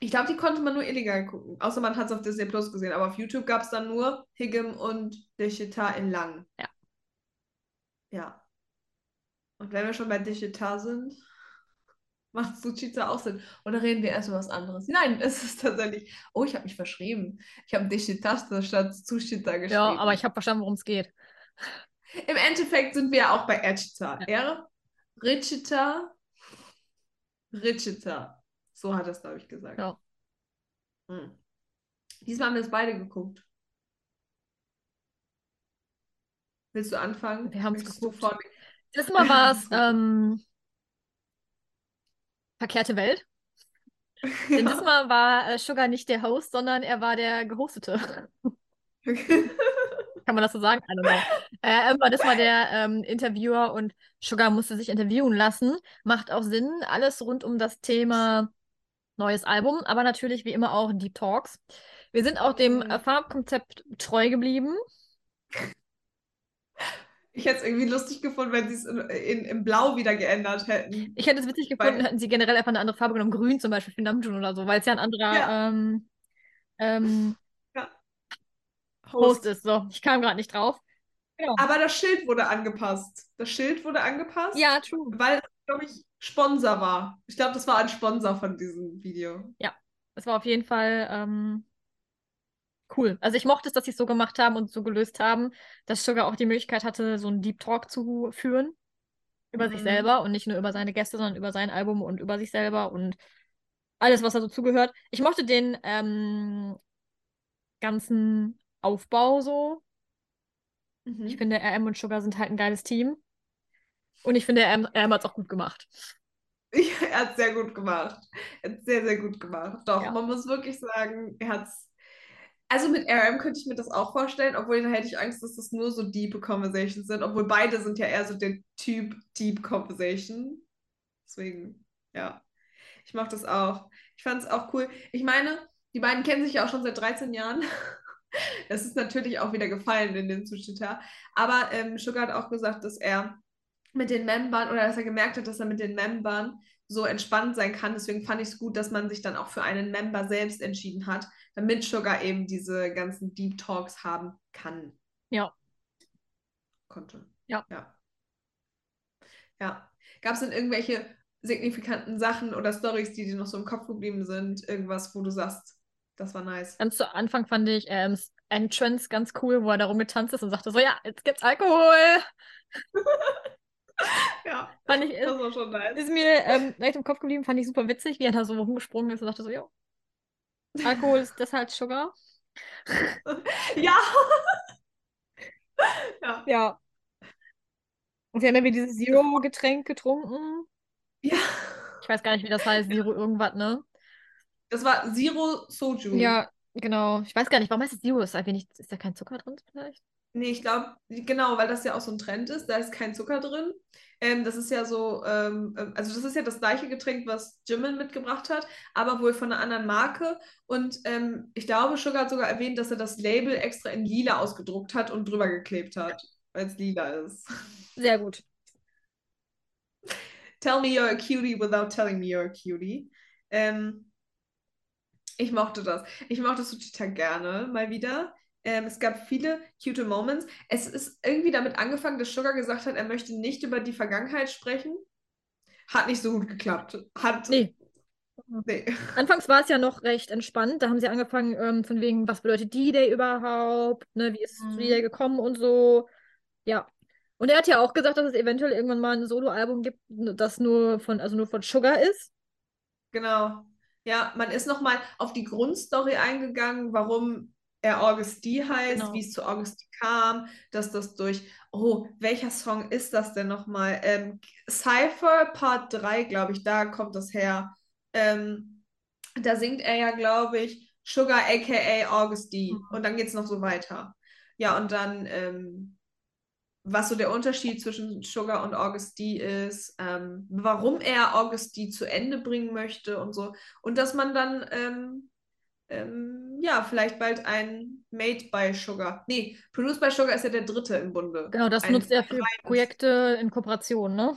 ich glaube, die konnte man nur illegal gucken. Außer man hat es auf Disney Plus gesehen. Aber auf YouTube gab es dann nur Higgum und Digital in Lang. Ja. Ja. Und wenn wir schon bei Digital sind, macht Suchita auch Sinn. Oder reden wir erst über was anderes? Nein, es ist tatsächlich. Oh, ich habe mich verschrieben. Ich habe Digital statt Suchita geschrieben. Ja, aber ich habe verstanden, worum es geht. Im Endeffekt sind wir ja auch bei Erchita. Ja. Richita, Richita. So hat er es, glaube ich, gesagt. Ja. Hm. Diesmal haben wir es beide geguckt. Willst du anfangen? Wir Möchtest du geguckt. vorne- Das Mal war es ähm, verkehrte Welt. Denn Ja. diesmal war äh, Sugar nicht der Host, sondern er war der Gehostete. Kann man das so sagen? Äh, er war diesmal der ähm, Interviewer und Sugar musste sich interviewen lassen. Macht auch Sinn. Alles rund um das Thema neues Album, aber natürlich wie immer auch Deep Talks. Wir sind auch dem äh, Farbkonzept treu geblieben. Ich hätte es irgendwie lustig gefunden, wenn sie es in, in, in Blau wieder geändert hätten. Ich hätte es witzig Weil- gefunden, hätten sie generell einfach eine andere Farbe genommen. Grün zum Beispiel für Namjoon oder so, weil es ja ein anderer Ja. ähm, ähm, Host ist. So, ich kam gerade nicht drauf. Genau. Aber das Schild wurde angepasst. Das Schild wurde angepasst. Ja, true. Weil es, glaube ich, Sponsor war. Ich glaube, das war ein Sponsor von diesem Video. Es war auf jeden Fall ähm, cool. Also ich mochte es, dass sie es so gemacht haben und so gelöst haben, dass Sugar auch die Möglichkeit hatte, so einen Deep Talk zu führen über sich Mhm. selber und nicht nur über seine Gäste, sondern über sein Album und über sich selber und alles, was da so zugehört. Ich mochte den ähm, ganzen Aufbau so. Mhm. Ich finde, RM und Sugar sind halt ein geiles Team. Und ich finde, RM, RM hat es auch gut gemacht. Ja, er hat es sehr gut gemacht. Er hat sehr, sehr gut gemacht. Doch, Ja. man muss wirklich sagen, er hat es. Also mit RM könnte ich mir das auch vorstellen, obwohl da hätte ich Angst, dass das nur so deep Conversations sind, obwohl beide sind ja eher so der Typ Deep Conversation. Deswegen, ja. Ich mache das auch. Ich fand es auch cool. Ich meine, die beiden kennen sich ja auch schon seit 13 Jahren. Das ist natürlich auch wieder gefallen in den Zuschnitter. Aber ähm, Sugar hat auch gesagt, dass er mit den Membern oder dass er gemerkt hat, dass er mit den Membern so entspannt sein kann. Deswegen fand ich es gut, dass man sich dann auch für einen Member selbst entschieden hat, damit Sugar eben diese ganzen Deep Talks haben kann. Ja. Konnte. Ja. Ja. Ja. Gab es denn irgendwelche signifikanten Sachen oder Stories, die dir noch so im Kopf geblieben sind? Irgendwas, wo du sagst, das war nice. Ganz zu Anfang fand ich RMs Entrance ganz cool, wo er da rumgetanzt ist und sagte so, ja, jetzt gibt's Alkohol. Ja, Fand ich, das war schon nice. ist mir ähm, leicht im Kopf geblieben, fand ich super witzig, wie er da so rumgesprungen ist und sagte so, ja. Alkohol ist das halt Sugar. Ja. ja. Ja. Und wir haben ja wieder dieses Zero-Getränk getrunken. Ja. Ich weiß gar nicht, wie das heißt, Zero irgendwas, ne? Das war Zero Soju. Ja, genau. Ich weiß gar nicht, warum heißt es Zero? Ist, da wenig, ist da kein Zucker drin vielleicht? Nee, ich glaube, genau, weil das ja auch so ein Trend ist. Da ist kein Zucker drin. Ähm, das ist ja so, ähm, ähm, also das ist ja das gleiche Getränk, was Jimin mitgebracht hat, aber wohl von einer anderen Marke. Und ähm, ich glaube, Sugar hat sogar erwähnt, dass er das Label extra in lila ausgedruckt hat und drüber geklebt hat, weil es lila ist. Sehr gut. Tell me you're a cutie without telling me you're a cutie. Ähm, ich mochte das. Ich mochte es total gerne mal wieder. Ähm, es gab viele cute Moments. Es ist irgendwie damit angefangen, dass Sugar gesagt hat, er möchte nicht über die Vergangenheit sprechen. Hat nicht so gut geklappt. Hat. Nee. Nee. Anfangs war es ja noch recht entspannt. Da haben sie angefangen, ähm, von wegen, was bedeutet D-Day überhaupt? Ne, wie ist Mhm. D-Day gekommen und so. Ja. Und er hat ja auch gesagt, dass es eventuell irgendwann mal ein Soloalbum gibt, das nur von, also nur von Sugar ist. Genau. Ja, man ist nochmal auf die Grundstory eingegangen, warum er August D heißt, Genau. wie es zu August D kam, dass das durch, oh, welcher Song ist das denn nochmal? Ähm, Cypher Part 3, glaube ich, da kommt das her. Ähm, da singt er ja, glaube ich, Sugar aka August D. Mhm. Und dann geht es noch so weiter. Ja, und dann, ähm, was so der Unterschied zwischen Sugar und August D ist, ähm, warum er August D zu Ende bringen möchte und so. Und dass man dann, ähm, ja, vielleicht bald ein Made by Sugar. Nee, Produced by Sugar ist ja der dritte im Bunde. Genau, das Ein nutzt er für. Projekte in Kooperation, ne?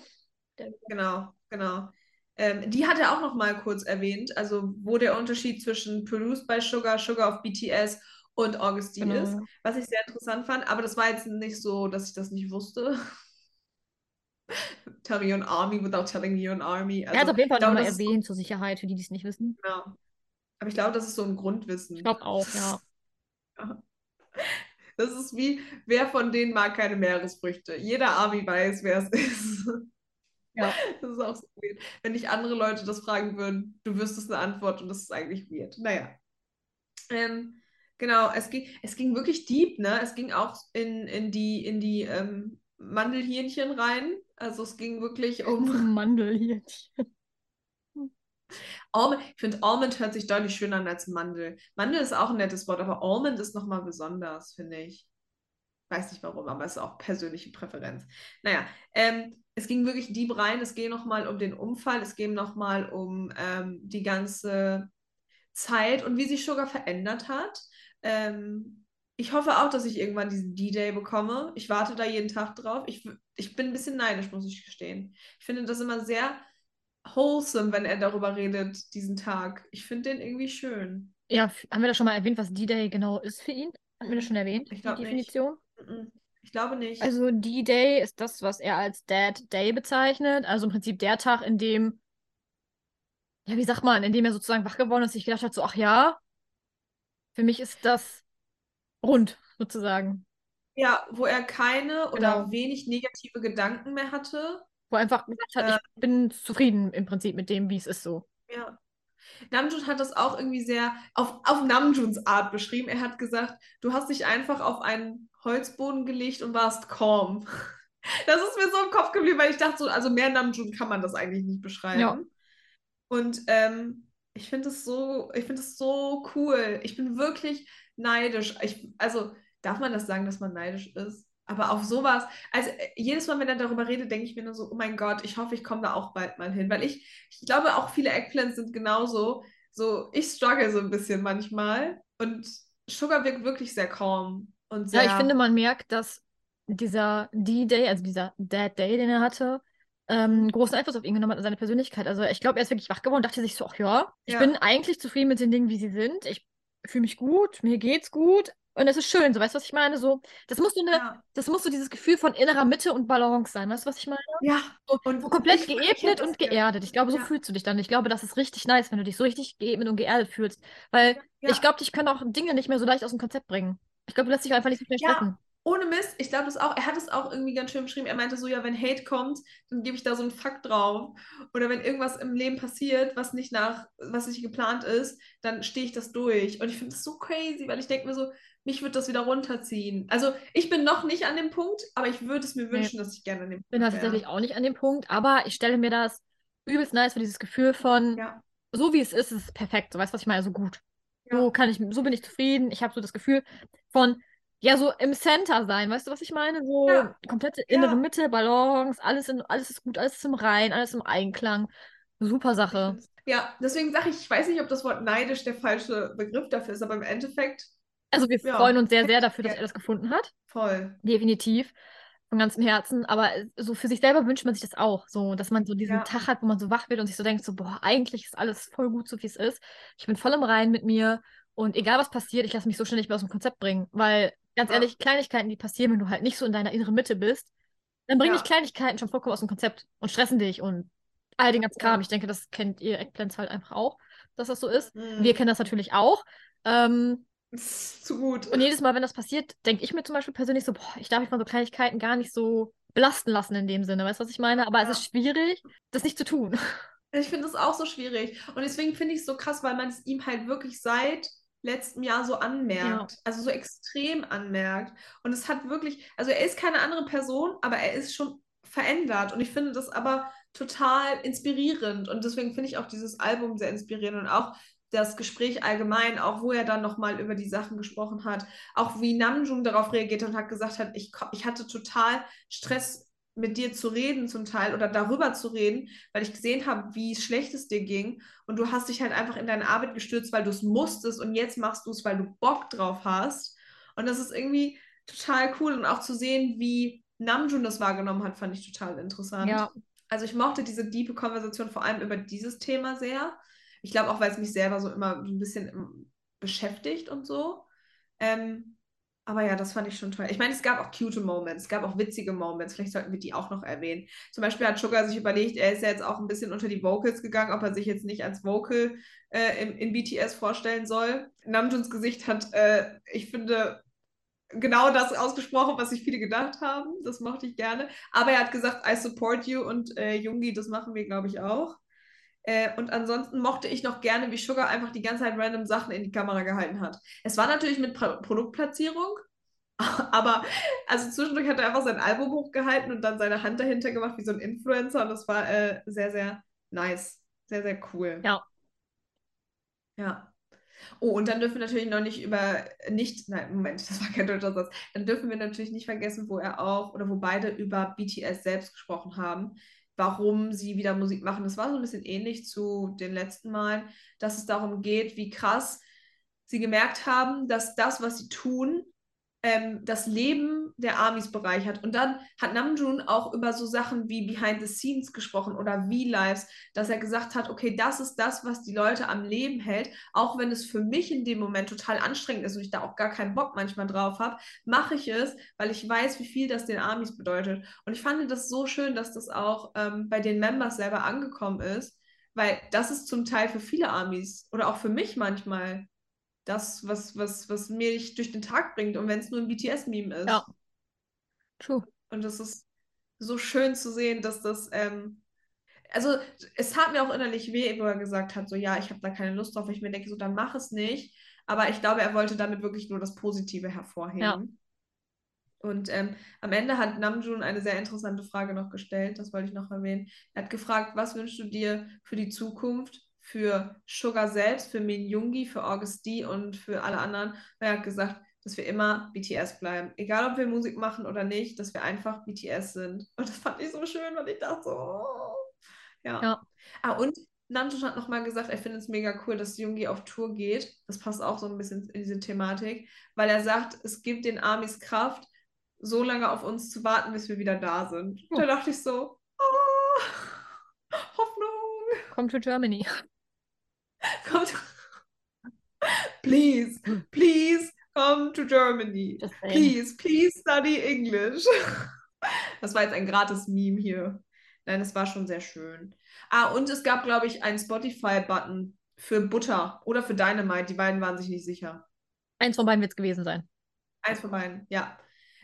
Genau, genau. Ähm, die hat er auch noch mal kurz erwähnt, also wo der Unterschied zwischen Produced by Sugar, Sugar of BTS und August D Genau. ist, was ich sehr interessant fand, aber das war jetzt nicht so, dass ich das nicht wusste. Tell me an army without telling me an army. Er hat Also, auf jeden Fall nochmal erwähnt, zur Sicherheit, für die, die es nicht wissen. genau. Aber ich glaube, das ist so ein Grundwissen. Ich glaube auch, ja. Das ist wie, wer von denen mag keine Meeresfrüchte? Jeder Army weiß, wer es ist. Ja. Das ist auch so weird. Wenn dich andere Leute das fragen würden, du wüsstest eine Antwort und das ist eigentlich weird. Naja. Ähm, genau, es ging, es ging wirklich deep, ne? Es ging auch in, in die, in die ähm, Mandelhähnchen rein. Also es ging wirklich um. Mandelhähnchen. Almond, ich finde, Almond hört sich deutlich schöner an als Mandel. Mandel ist auch ein nettes Wort, aber Almond ist nochmal besonders, finde ich. Weiß nicht warum, aber es ist auch persönliche Präferenz. Naja, ähm, es ging wirklich deep rein. Es ging nochmal um den Unfall. Es ging nochmal um ähm, die ganze Zeit und wie sich Sugar verändert hat. Ähm, ich hoffe auch, dass ich irgendwann diesen D-Day bekomme. Ich warte da jeden Tag drauf. Ich, ich bin ein bisschen neidisch, muss ich gestehen. Ich finde das immer sehr wholesome, wenn er darüber redet, diesen Tag. Ich finde den irgendwie schön. Ja, haben wir da schon mal erwähnt, was D-Day genau ist für ihn? Hatten wir das schon erwähnt, Ich die nicht. Definition? Mhm. Ich glaube nicht. Also D-Day ist das, was er als Dad Day bezeichnet. Also im Prinzip der Tag, in dem, ja, wie sagt man, in dem er sozusagen wach geworden ist, sich gedacht hat, so, ach ja, für mich ist das rund, sozusagen. ja, wo er keine oder Genau. wenig negative Gedanken mehr hatte. Wo einfach gesagt hat, ich bin zufrieden im Prinzip mit dem, wie es ist so. Ja. Namjoon hat das auch irgendwie sehr auf, auf Namjoons Art beschrieben. Er hat gesagt, du hast dich einfach auf einen Holzboden gelegt und warst calm. Das ist mir so im Kopf geblieben, weil ich dachte so, also mehr Namjoon kann man das eigentlich nicht beschreiben. Ja. Und ähm, ich finde es so, ich finde es so cool. Ich bin wirklich neidisch. Ich, also darf man das sagen, dass man neidisch ist? Aber auf sowas, also äh, jedes Mal, wenn er darüber redet, denke ich mir nur so, oh mein Gott, ich hoffe, ich komme da auch bald mal hin. Weil ich, ich glaube, auch viele Eggplants sind genauso. So, ich struggle so ein bisschen manchmal. Und Sugar wirkt wirklich sehr calm und Ja, sehr. ich finde, man merkt, dass dieser D-Day, also dieser Dad Day, den er hatte, ähm, großen Einfluss auf ihn genommen hat und seine Persönlichkeit. Also ich glaube, er ist wirklich wach geworden und dachte sich so, ach ja, ich Ja. bin eigentlich zufrieden mit den Dingen, wie sie sind. Ich fühle mich gut, mir geht's gut und es ist schön. So, weißt du, was ich meine? So, das muss so eine, ja. das muss so dieses Gefühl von innerer Mitte und Balance sein. Weißt du, was ich meine? ja. So, Und so komplett geebnet und geerdet. Ich glaube, so Ja. fühlst du dich dann. Ich glaube, das ist richtig nice, wenn du dich so richtig geebnet und geerdet fühlst. Weil Ja. ich glaube, dich können auch Dinge nicht mehr so leicht aus dem Konzept bringen. Ich glaube, du lässt dich einfach nicht so schnell Ja. stressen. Ohne Mist, ich glaube das auch, er hat es auch irgendwie ganz schön beschrieben. Er meinte so, ja, wenn Hate kommt, dann gebe ich da so einen Fakt drauf. Oder wenn irgendwas im Leben passiert, was nicht nach, was nicht geplant ist, dann stehe ich das durch. Und ich finde das so crazy, weil ich denke mir so, mich wird das wieder runterziehen. Also ich bin noch nicht an dem Punkt, aber ich würde es mir wünschen, nee. dass ich gerne an dem Punkt bin. Ich bin tatsächlich auch nicht an dem Punkt, aber ich stelle mir das übelst nice für dieses Gefühl von, ja. so wie es ist, ist es perfekt. So weißt du, was ich meine? So gut. Ja. So kann ich, so bin ich zufrieden. Ich habe so das Gefühl von, ja, so im Center sein, weißt du, was ich meine? So ja. komplette innere ja. Mitte, Balance, alles, in, alles ist gut, alles ist im Rein, alles im Einklang. Super Sache. Ja, deswegen sage ich, ich weiß nicht, ob das Wort neidisch der falsche Begriff dafür ist, aber im Endeffekt. Also wir ja. freuen uns sehr, sehr dafür, dass er das gefunden hat. Voll. Definitiv. Von ganzem Herzen. Aber so für sich selber wünscht man sich das auch. So, dass man so diesen Tag hat, wo man so wach wird und sich so denkt, so, boah, eigentlich ist alles voll gut, so wie es ist. Ich bin voll im Rein mit mir. Und egal was passiert, ich lasse mich so schnell nicht mehr aus dem Konzept bringen, weil Ganz ehrlich, Kleinigkeiten, die passieren, wenn du halt nicht so in deiner inneren Mitte bist, dann bringen dich Kleinigkeiten schon vollkommen aus dem Konzept und stressen dich und all den ganzen Kram. Ich denke, das kennt ihr Eggplants halt einfach auch, dass das so ist. Mhm. Wir kennen das natürlich auch. Ähm, zu gut. Und jedes Mal, wenn das passiert, denke ich mir zum Beispiel persönlich so, boah, ich darf mich von so Kleinigkeiten gar nicht so belasten lassen in dem Sinne. Weißt du, was ich meine? Aber ja. es ist schwierig, das nicht zu tun. Ich finde das auch so schwierig. Und deswegen finde ich es so krass, weil man es ihm halt wirklich seit letzten Jahr so anmerkt. Ja. Also so extrem anmerkt. Und es hat wirklich, also er ist keine andere Person, aber er ist schon verändert. Und ich finde das aber total inspirierend. Und deswegen finde ich auch dieses Album sehr inspirierend und auch das Gespräch allgemein, auch wo er dann nochmal über die Sachen gesprochen hat, auch wie Namjoon darauf reagiert und hat gesagt hat, ich, ich hatte total Stress mit dir zu reden zum Teil oder darüber zu reden, weil ich gesehen habe, wie schlecht es dir ging und du hast dich halt einfach in deine Arbeit gestürzt, weil du es musstest und jetzt machst du es, weil du Bock drauf hast. Und das ist irgendwie total cool und auch zu sehen, wie Namjoon das wahrgenommen hat, fand ich total interessant. Ja. Also ich mochte diese diepe Konversation vor allem über dieses Thema sehr. Ich glaube auch, weil es mich selber so immer so ein bisschen beschäftigt und so. Ähm, aber ja, das fand ich schon toll. Ich meine, es gab auch cute Moments, es gab auch witzige Moments. Vielleicht sollten wir die auch noch erwähnen. Zum Beispiel hat Sugar sich überlegt, er ist ja jetzt auch ein bisschen unter die Vocals gegangen, ob er sich jetzt nicht als Vocal äh, in, in, BTS vorstellen soll. Namjoons Gesicht hat, äh, ich finde, genau das ausgesprochen, was sich viele gedacht haben. Das mochte ich gerne. Aber er hat gesagt, I support you und äh, Jungi, das machen wir, glaube ich, auch. Äh, und ansonsten mochte ich noch gerne, wie Sugar einfach die ganze Zeit random Sachen in die Kamera gehalten hat. Es war natürlich mit Pro Produktplatzierung, aber also zwischendurch hat er einfach sein Album hochgehalten und dann seine Hand dahinter gemacht wie so ein Influencer und das war äh, sehr, sehr nice. Sehr, sehr cool. Ja. Ja. Oh, und dann dürfen wir natürlich noch nicht über, nicht, nein, Moment, das war kein deutscher Satz. Dann dürfen wir natürlich nicht vergessen, wo er auch, oder wo beide über BTS selbst gesprochen haben warum sie wieder Musik machen. Das war so ein bisschen ähnlich zu den letzten Malen, dass es darum geht, wie krass sie gemerkt haben, dass das, was sie tun, ähm, das Leben der Amis bereichert. Und dann hat Namjoon auch über so Sachen wie Behind the Scenes gesprochen oder V-Lives, dass er gesagt hat, okay, das ist das, was die Leute am Leben hält, auch wenn es für mich in dem Moment total anstrengend ist und ich da auch gar keinen Bock manchmal drauf habe, mache ich es, weil ich weiß, wie viel das den Amis bedeutet. Und ich fand das so schön, dass das auch ähm, bei den Members selber angekommen ist, weil das ist zum Teil für viele Amis oder auch für mich manchmal das, was, was, was mich durch den Tag bringt. Und wenn es nur ein BTS-Meme ist. Ja. True. Und das ist so schön zu sehen, dass das. Ähm, also, es hat mir auch innerlich weh, wo er gesagt hat, so, ja, ich habe da keine Lust drauf. Ich mir denke, so, dann mach es nicht. Aber ich glaube, er wollte damit wirklich nur das Positive hervorheben. Ja. Und ähm, am Ende hat Namjoon eine sehr interessante Frage noch gestellt, das wollte ich noch erwähnen. Er hat gefragt, was wünschst du dir für die Zukunft? Für Sugar selbst, für Min Yoongi, für August D und für alle anderen. Er hat gesagt, dass wir immer BTS bleiben. Egal, ob wir Musik machen oder nicht, dass wir einfach BTS sind. Und das fand ich so schön, weil ich dachte so, oh. ja. ja. Ah, und Namjoon hat nochmal gesagt, er findet es mega cool, dass Yoongi auf Tour geht. Das passt auch so ein bisschen in diese Thematik, weil er sagt, es gibt den Amis Kraft, so lange auf uns zu warten, bis wir wieder da sind. Oh. Da dachte ich so, oh, Hoffnung. Come to Germany. Kommt. please, please come to Germany. Please, please study English. Das war jetzt ein gratis Meme hier. Nein, es war schon sehr schön. Ah, und es gab, glaube ich, einen Spotify-Button für Butter oder für Dynamite. Die beiden waren sich nicht sicher. Eins von beiden wird es gewesen sein. Eins von beiden, ja.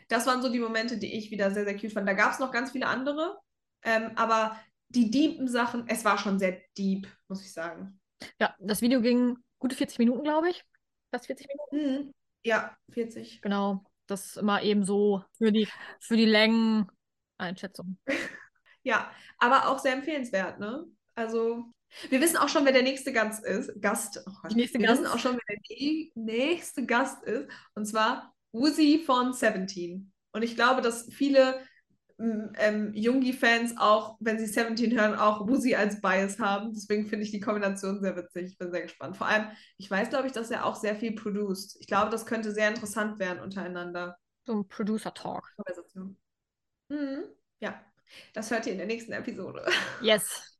das waren so die Momente, die ich wieder sehr, sehr cute fand. Da gab es noch ganz viele andere, ähm, aber die deepen Sachen, es war schon sehr deep, muss ich sagen. Ja, das Video ging gute 40 Minuten, glaube ich. Fast 40 Minuten. Mhm. Ja, 40. Genau. Das ist immer eben so für die, für die Längen-Einschätzung. Ja, aber auch sehr empfehlenswert, ne? Also, wir wissen auch schon, wer der nächste Gast ist. Gast. Oh wir Gast? wissen auch schon, wer der nächste Gast ist. Und zwar Uzi von Seventeen. Und ich glaube, dass viele ähm, Jungi-Fans auch, wenn sie Seventeen hören, auch Uzi als Bias haben. Deswegen finde ich die Kombination sehr witzig. Ich bin sehr gespannt. Vor allem, ich weiß, glaube ich, dass er auch sehr viel produced. Ich glaube, das könnte sehr interessant werden untereinander. So ein Producer-Talk. Mhm. Ja, das hört ihr in der nächsten Episode. Yes.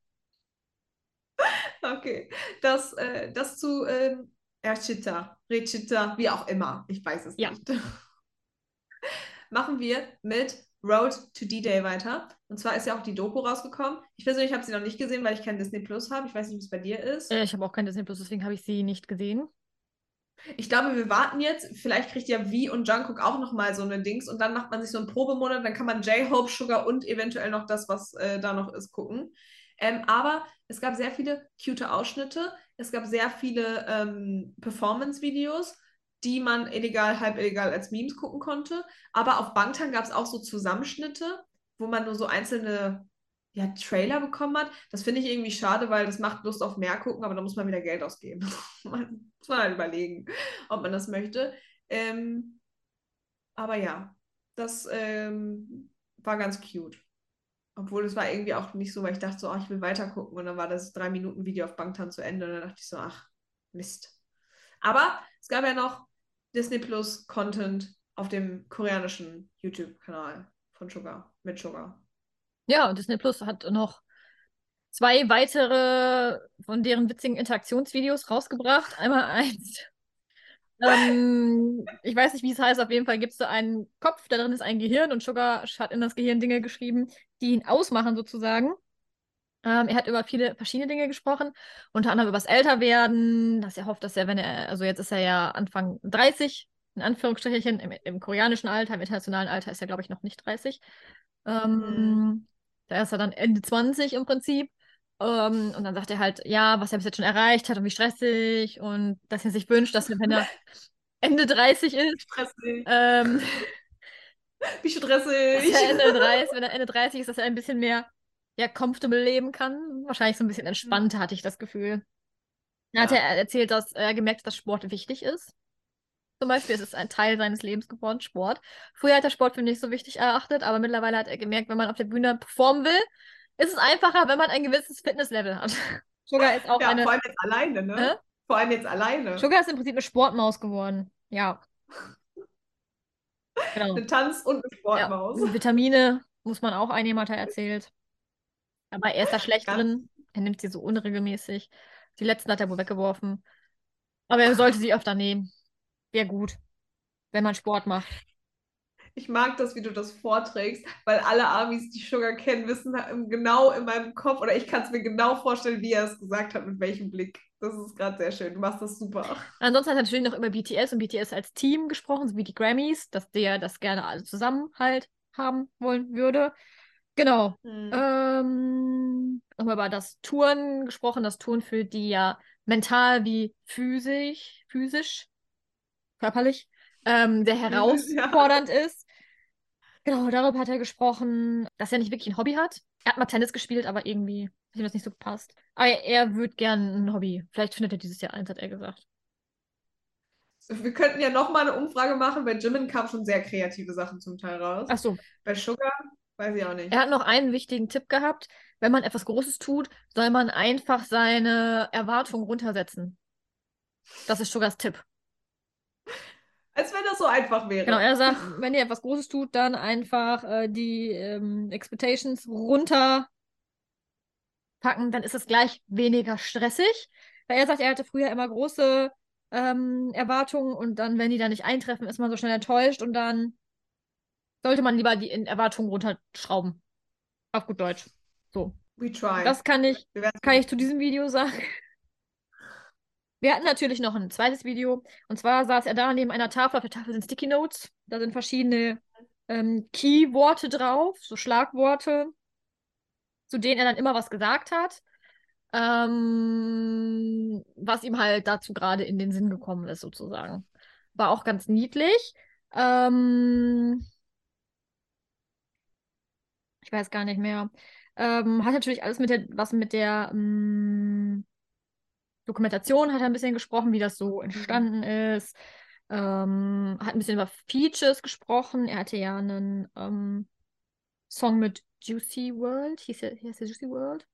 Okay, das, äh, das zu ähm, Erchita, Rechita, wie auch immer, ich weiß es Ja. nicht. Machen wir mit Road to D-Day weiter. Und zwar ist ja auch die Doku rausgekommen. Ich persönlich habe sie noch nicht gesehen, weil ich kein Disney Plus habe. Ich weiß nicht, wie es bei dir ist. Äh, ich habe auch kein Disney Plus, deswegen habe ich sie nicht gesehen. Ich glaube, wir warten jetzt. Vielleicht kriegt ja Vi und Jungkook auch noch mal so eine Dings und dann macht man sich so einen Probemonat. Dann kann man J-Hope, Sugar und eventuell noch das, was äh, da noch ist, gucken. Ähm, aber es gab sehr viele cute Ausschnitte. Es gab sehr viele ähm, Performance-Videos, die man illegal, halb illegal als Memes gucken konnte. Aber auf Bangtan gab es auch so Zusammenschnitte, wo man nur so einzelne ja, Trailer bekommen hat. Das finde ich irgendwie schade, weil das macht Lust auf mehr gucken, aber da muss man wieder Geld ausgeben. man, muss man halt überlegen, ob man das möchte. Ähm, aber ja, das ähm, war ganz cute. Obwohl es war irgendwie auch nicht so, weil ich dachte so, ach, ich will weiter gucken. Und dann war das drei Minuten Video auf Bangtan zu Ende. Und dann dachte ich so, ach, Mist. Aber es gab ja noch Disney Plus Content auf dem koreanischen YouTube-Kanal von Sugar, mit Sugar. Ja, und Disney Plus hat noch zwei weitere von deren witzigen Interaktionsvideos rausgebracht. Einmal eins. Ähm, ich weiß nicht, wie es heißt. Auf jeden Fall gibt es da einen Kopf, da drin ist ein Gehirn und Sugar hat in das Gehirn Dinge geschrieben, die ihn ausmachen sozusagen. Ähm, er hat über viele verschiedene Dinge gesprochen, unter anderem über das Älterwerden, dass er hofft, dass er, wenn er, also jetzt ist er ja Anfang 30, in Anführungsstrichen, im, im koreanischen Alter, im internationalen Alter ist er, glaube ich, noch nicht 30. Ähm, Da ist er dann Ende 20 im Prinzip. Ähm, und dann sagt er halt, ja, was er bis jetzt schon erreicht hat und wie stressig und dass er sich wünscht, dass er, wenn er Ende 30 ist, Stressig. ähm, Wie dass stressig. er Ende 30, wenn er Ende 30 ist, dass er ein bisschen mehr ja, comfortable leben kann. Wahrscheinlich so ein bisschen entspannter, hatte ich das Gefühl. Dann hat Ja. er erzählt, dass er gemerkt hat, dass Sport wichtig ist. Zum Beispiel, es ist ein Teil seines Lebens geworden, Sport. Früher hat er Sport für nicht so wichtig erachtet, aber mittlerweile hat er gemerkt, wenn man auf der Bühne performen will, ist es einfacher, wenn man ein gewisses Fitnesslevel hat. Sugar ist auch Ja, eine. vor allem jetzt alleine, ne? Hä? Vor allem jetzt alleine. Sugar ist im Prinzip eine Sportmaus geworden. Ja. Genau. Eine Tanz- und eine Ja. Sportmaus. Vitamine muss man auch einnehmen, hat er erzählt. Aber er ist da schlecht Ja. drin. Er nimmt sie so unregelmäßig. Die letzten hat er wohl weggeworfen. Aber er sollte sie öfter nehmen. Wäre gut, wenn man Sport macht. Ich mag das, wie du das vorträgst, weil alle Amis, die Sugar kennen, wissen genau in meinem Kopf oder ich kann es mir genau vorstellen, wie er es gesagt hat, mit welchem Blick. Das ist gerade sehr schön. Du machst das super. Ansonsten hat er natürlich noch über BTS und BTS als Team gesprochen, so wie die Grammys, dass der das gerne alle zusammen halt haben wollen würde. Genau. Hm. Ähm, nochmal über das Touren gesprochen, das Touren für die ja mental wie physisch, physisch, körperlich, ähm, sehr herausfordernd ist. Genau, darüber hat er gesprochen, dass er nicht wirklich ein Hobby hat. Er hat mal Tennis gespielt, aber irgendwie hat ihm das nicht so gepasst. Aber er, er würde gern ein Hobby. Vielleicht findet er dieses Jahr eins, hat er gesagt. Wir könnten ja nochmal eine Umfrage machen. Bei Jimin kamen schon sehr kreative Sachen zum Teil raus. Ach so, Bei Sugar weiß ich auch nicht. er hat noch einen wichtigen Tipp gehabt. Wenn man etwas Großes tut, soll man einfach seine Erwartungen runtersetzen. Das ist Sugars Tipp. Als wenn das so einfach wäre. Genau, er sagt, wenn ihr etwas Großes tut, dann einfach äh, die ähm, Expectations runterpacken, dann ist es gleich weniger stressig. Weil er sagt, er hatte früher immer große ähm, Erwartungen und dann, wenn die dann nicht eintreffen, ist man so schnell enttäuscht und dann sollte man lieber die Erwartungen runterschrauben. Auf gut Deutsch. So. We try. Das kann ich kann ich zu diesem Video sagen. Wir hatten natürlich noch ein zweites Video. Und zwar saß er da neben einer Tafel. Auf der Tafel sind Sticky Notes. Da sind verschiedene ähm, Keyworte drauf, so Schlagworte, zu denen er dann immer was gesagt hat, ähm, was ihm halt dazu gerade in den Sinn gekommen ist, sozusagen. War auch ganz niedlich. Ähm, ich weiß gar nicht mehr. Ähm, hat natürlich alles mit der, was mit der ähm, Dokumentation hat er ein bisschen gesprochen, wie das so entstanden ist. Ähm, hat ein bisschen über Features gesprochen. Er hatte ja einen ähm, Song mit Juicy World. Hieß der, hieß der Juicy World?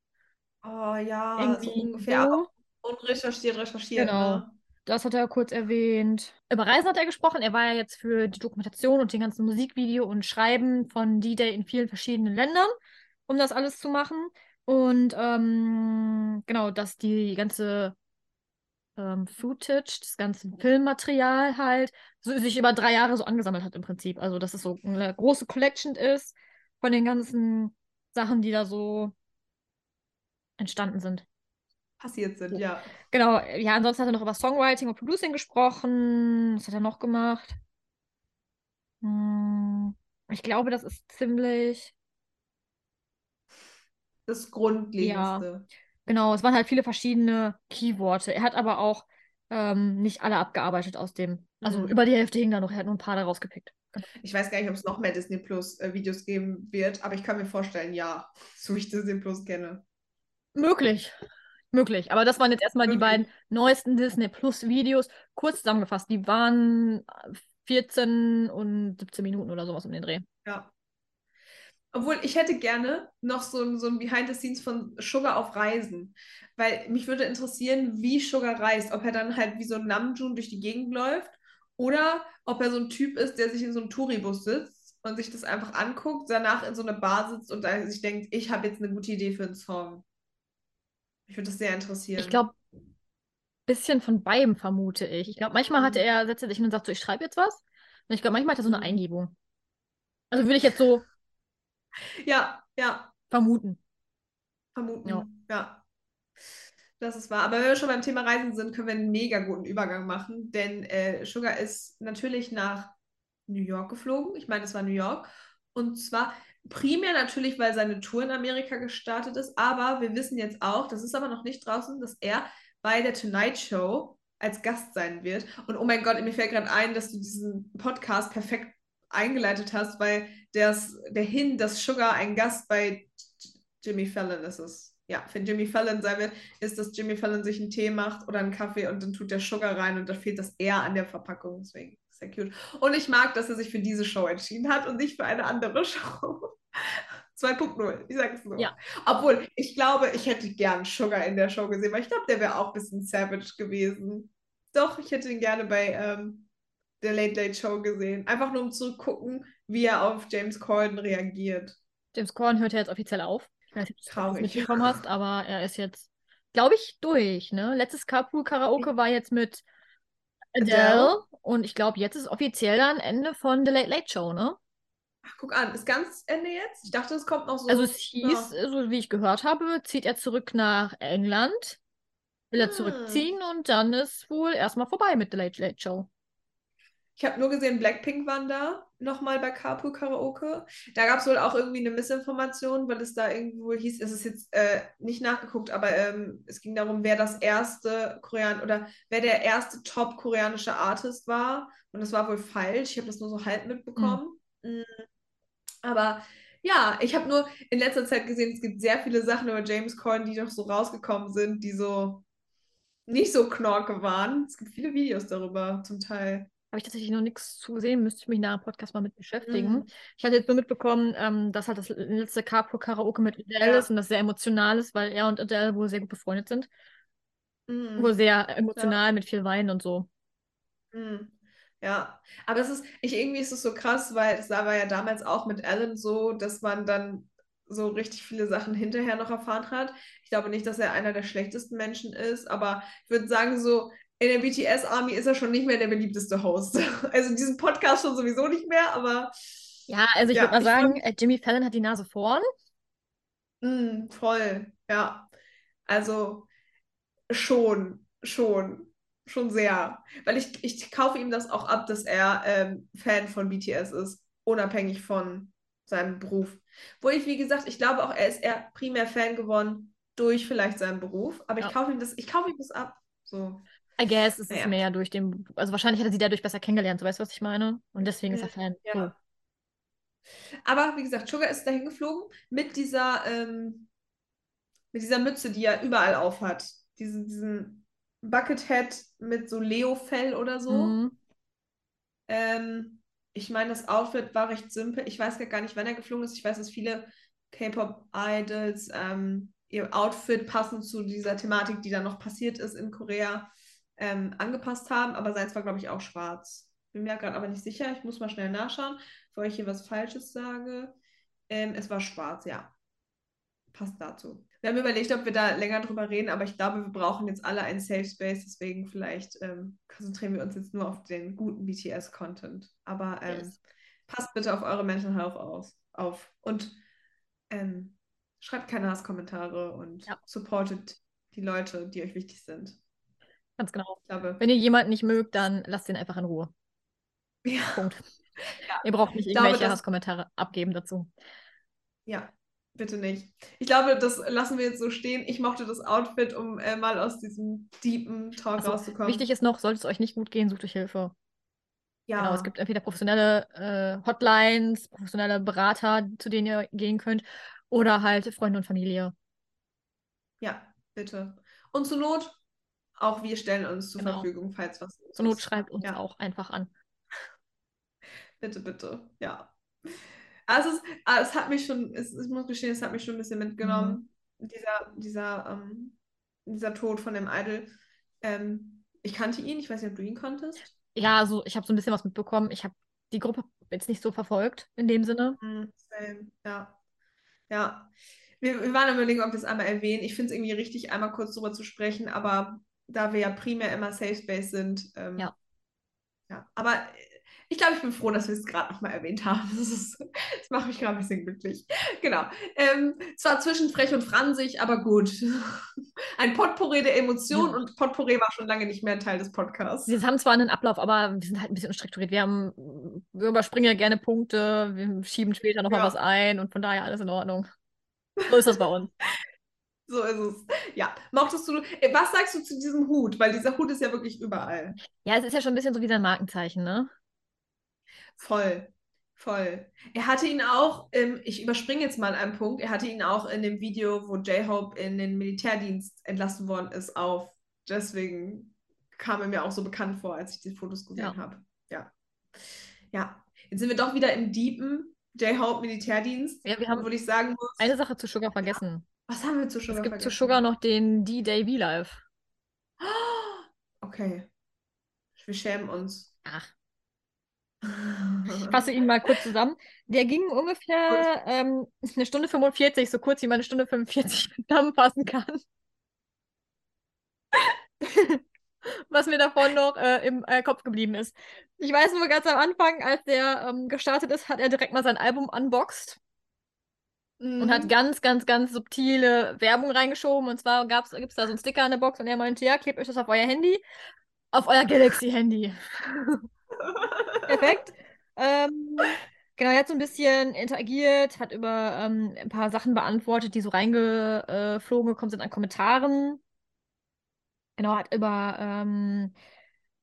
Oh ja, Irgendwie so ungefähr. so. Aber unrecherchiert, recherchiert, Genau. ne? Das hat er kurz erwähnt. Über Reisen hat er gesprochen. Er war ja jetzt für die Dokumentation und den ganzen Musikvideo und Schreiben von D-Day in vielen verschiedenen Ländern, um das alles zu machen. Und ähm, genau, dass die ganze ähm, Footage, das ganze Filmmaterial halt, so, sich über drei Jahre so angesammelt hat im Prinzip. Also, dass es so eine große Collection ist von den ganzen Sachen, die da so entstanden sind. Passiert sind, ja. Genau, ja, ansonsten hat er noch über Songwriting und Producing gesprochen. Was hat er noch gemacht? Hm, ich glaube, das ist ziemlich. Das Grundlegendste. Genau, es waren halt viele verschiedene Keyworte. Er hat aber auch ähm, nicht alle abgearbeitet aus dem. Also Mhm. über die Hälfte hing da noch, er hat nur ein paar da rausgepickt. Ich weiß gar nicht, ob es noch mehr Disney Plus äh, Videos geben wird, aber ich kann mir vorstellen, ja, so wie ich Disney Plus kenne. Möglich. Möglich. Aber das waren jetzt erstmal die beiden neuesten Disney Plus Videos. Kurz zusammengefasst, die waren 14 und 17 Minuten oder sowas um den Dreh. Ja. Obwohl, ich hätte gerne noch so, ein- so ein Behind the Scenes von Sugar auf Reisen. Weil mich würde interessieren, wie Sugar reist. Ob er dann halt wie so ein Namjoon durch die Gegend läuft oder ob er so ein Typ ist, der sich in so einem Touribus sitzt und sich das einfach anguckt, danach in so eine Bar sitzt und sich denkt, ich habe jetzt eine gute Idee für einen Song. Mich würde das sehr interessieren. Ich glaube, bisschen von beidem vermute ich. Ich glaube, manchmal hatte er, setzt er sich hin und sagt so, ich schreibe jetzt was. Und ich glaube, manchmal hat er so eine Mhm. Eingebung. Also würde ich jetzt so Ja, ja, vermuten. vermuten. Ja. Ja. Das ist wahr. Aber wenn wir schon beim Thema Reisen sind, können wir einen mega guten Übergang machen. Denn äh, Sugar ist natürlich nach New York geflogen. Ich meine, es war New York. Und zwar primär natürlich, weil seine Tour in Amerika gestartet ist. Aber wir wissen jetzt auch, das ist aber noch nicht draußen, dass er bei der Tonight Show als Gast sein wird. Und oh mein Gott, mir fällt gerade ein, dass du diesen Podcast perfekt eingeleitet hast, weil das, der Hin, dass Sugar ein Gast bei Jimmy Fallon ist es. Ja, wenn Jimmy Fallon sein wird, ist, dass Jimmy Fallon sich einen Tee macht oder einen Kaffee und dann tut der Sugar rein und da fehlt das R an der Verpackung. Deswegen sehr cute. Und ich mag, dass er sich für diese Show entschieden hat und nicht für eine andere Show. 2.0, ich sag's nur. Ja. Obwohl, ich glaube, ich hätte gern Sugar in der Show gesehen, weil ich glaube, der wäre auch ein bisschen savage gewesen. Doch, ich hätte ihn gerne bei ähm, der Late Late Show gesehen. Einfach nur um zu gucken, wie er auf James Corden reagiert. James Corden hört ja jetzt offiziell auf. Ich weiß nicht, ob du Traurig. mitbekommen hast, aber er ist jetzt, glaube ich, durch. Ne? Letztes Carpool Karaoke war jetzt mit Adele, und ich glaube, jetzt ist offiziell dann Ende von The Late Late Show, ne? Ach, guck an, ist ganz Ende jetzt? Ich dachte, es kommt noch so. Also es hieß, ja. so wie ich gehört habe, zieht er zurück nach England, will er Hm. zurückziehen und dann ist wohl erstmal vorbei mit The Late Late Show. Ich habe nur gesehen, Blackpink waren da nochmal bei Carpool Karaoke. Da gab es wohl auch irgendwie eine Missinformation, weil es da irgendwo hieß, es ist jetzt äh, nicht nachgeguckt, aber ähm, es ging darum, wer das erste Korean oder wer der erste top-koreanische Artist war. Und das war wohl falsch. Ich habe das nur so halb mitbekommen. Mm. Aber ja, ich habe nur in letzter Zeit gesehen, es gibt sehr viele Sachen über James Corden, die doch so rausgekommen sind, die so nicht so knorke waren. Es gibt viele Videos darüber, zum Teil. Habe ich tatsächlich noch nichts zu gesehen, müsste ich mich nach dem Podcast mal mit beschäftigen. Mhm. Ich hatte jetzt nur mitbekommen, ähm, dass halt das letzte Carpool Karaoke mit Adele Ja. ist und das sehr emotional ist, weil er und Adele wohl sehr gut befreundet sind. Mhm. Wohl sehr emotional mit viel Weinen und so. Hm. Ja, aber es ist, ich, irgendwie ist es so krass, weil es war ja damals auch mit Alan so, dass man dann so richtig viele Sachen hinterher noch erfahren hat. Ich glaube nicht, dass er einer der schlechtesten Menschen ist, aber ich würde sagen, so in der BTS-Army ist er schon nicht mehr der beliebteste Host. Also diesen Podcast schon sowieso nicht mehr, aber Ja, also ich Ja, würde mal ich sagen, fand- äh, Jimmy Fallon hat die Nase vorn. mm, voll, ja. Also schon, schon, schon sehr. Weil ich, ich kaufe ihm das auch ab, dass er ähm, Fan von BTS ist. unabhängig von seinem Beruf. Wo ich, wie gesagt, ich glaube auch, er ist eher primär Fan geworden durch vielleicht seinen Beruf, aber Ja. ich kaufe ihm das, ich kaufe ihm das ab. So. I guess es ist Naja. mehr durch den, also wahrscheinlich hat er sie dadurch besser kennengelernt, so weißt du, was ich meine? Und deswegen ist er Fan. Ja. So. Aber wie gesagt, Sugar ist dahin geflogen mit dieser, ähm, mit dieser Mütze, die er überall auf hat. Diesen, diesen Buckethead mit so Leo-Fell oder so. Mhm. Ähm, ich meine, das Outfit war recht simpel. Ich weiß gar nicht, wann er geflogen ist. Ich weiß, dass viele K-Pop-Idols ähm, ihr Outfit passend zu dieser Thematik, die dann noch passiert ist in Korea, ähm, angepasst haben. Aber seins war, glaube ich, auch schwarz. Bin mir gerade aber nicht sicher. Ich muss mal schnell nachschauen, bevor ich hier was Falsches sage. Ähm, es war schwarz, ja. Passt dazu. Wir haben überlegt, ob wir da länger drüber reden, aber ich glaube, wir brauchen jetzt alle einen Safe Space, deswegen vielleicht ähm, konzentrieren wir uns jetzt nur auf den guten BTS-Content. Aber ähm, Yes. passt bitte auf eure Mental Health aus, auf und ähm, schreibt keine Hasskommentare und Ja. supportet die Leute, die euch wichtig sind. Ganz genau. Glaube, Wenn ihr jemanden nicht mögt, dann lasst ihn einfach in Ruhe. ja, Punkt. Ihr braucht nicht Ich glaube, irgendwelche das- Hasskommentare abgeben dazu. ja, bitte nicht. Ich glaube, das lassen wir jetzt so stehen. Ich mochte das Outfit, um äh, mal aus diesem deepen Talk Also, rauszukommen. Wichtig ist noch, sollte es euch nicht gut gehen, sucht euch Hilfe. ja. Genau, es gibt entweder professionelle äh, Hotlines, professionelle Berater, zu denen ihr gehen könnt, oder halt Freunde und Familie. Ja, bitte. Und zur Not, auch wir stellen uns zur Genau. Verfügung, falls was los Zur Not ist. schreibt uns Ja. auch einfach an. Bitte, bitte, ja. Also es, ah, es hat mich schon, es, ich muss gestehen, es hat mich schon ein bisschen mitgenommen, Mhm. dieser, dieser, ähm, dieser Tod von dem Idol. Ähm, ich kannte ihn, ich weiß nicht, ob du ihn konntest. Ja, also ich habe so ein bisschen was mitbekommen. Ich habe die Gruppe jetzt nicht so verfolgt in dem Sinne. Mhm, same, ja. Ja. Wir, wir waren überlegen, ob wir es einmal erwähnen. Ich finde es irgendwie richtig, einmal kurz drüber zu sprechen, aber da wir ja primär immer Safe Space sind, ähm, Ja. ja. Aber äh, ich glaube, ich bin froh, dass wir es gerade nochmal erwähnt haben. Das, ist, das macht mich gerade ein bisschen glücklich. Genau. Ähm, zwar zwischen frech und fransig, aber gut. Ein Potpourri der Emotionen Ja. und Potpourri war schon lange nicht mehr Teil des Podcasts. Wir haben zwar einen Ablauf, aber wir sind halt ein bisschen unstrukturiert. Wir haben, wir überspringen ja gerne Punkte, wir schieben später nochmal Ja. was ein und von daher alles in Ordnung. So ist das bei uns. So ist es. Ja. Mochtest du, äh, was sagst du zu diesem Hut? Weil dieser Hut ist ja wirklich überall. Ja, es ist ja schon ein bisschen so wie sein Markenzeichen, ne? Voll, voll. Er hatte ihn auch, ähm, ich überspringe jetzt mal einen Punkt, er hatte ihn auch in dem Video, wo J-Hope in den Militärdienst entlassen worden ist, auf. Deswegen kam er mir auch so bekannt vor, als ich die Fotos gesehen Ja. habe. Ja. Ja. Jetzt sind wir doch wieder im Deepen J-Hope Militärdienst, Ja, wir haben obwohl ich sagen muss, eine Sache zu Sugar vergessen. Was haben wir zu Sugar Es gibt zu vergessen? Sugar noch den D-Day V-Live. Okay. Wir schämen uns. Ach, ich fasse ihn mal kurz zusammen. Der ging ungefähr ähm, eine Stunde 45, so kurz wie man eine Stunde 45 zusammenfassen kann. Was mir davon noch äh, im äh, Kopf geblieben ist. Ich weiß nur ganz am Anfang, als der ähm, gestartet ist, hat er direkt mal sein Album unboxed und hat Mhm. ganz, ganz, ganz subtile Werbung reingeschoben. Und zwar gibt es da so einen Sticker in der Box und er meinte, ja, klebt euch das auf euer Handy, auf euer Galaxy-Handy. Perfekt. Ähm, genau, er hat so ein bisschen interagiert, hat über ähm, ein paar Sachen beantwortet, die so reingeflogen gekommen sind an Kommentaren. Genau, hat über ähm,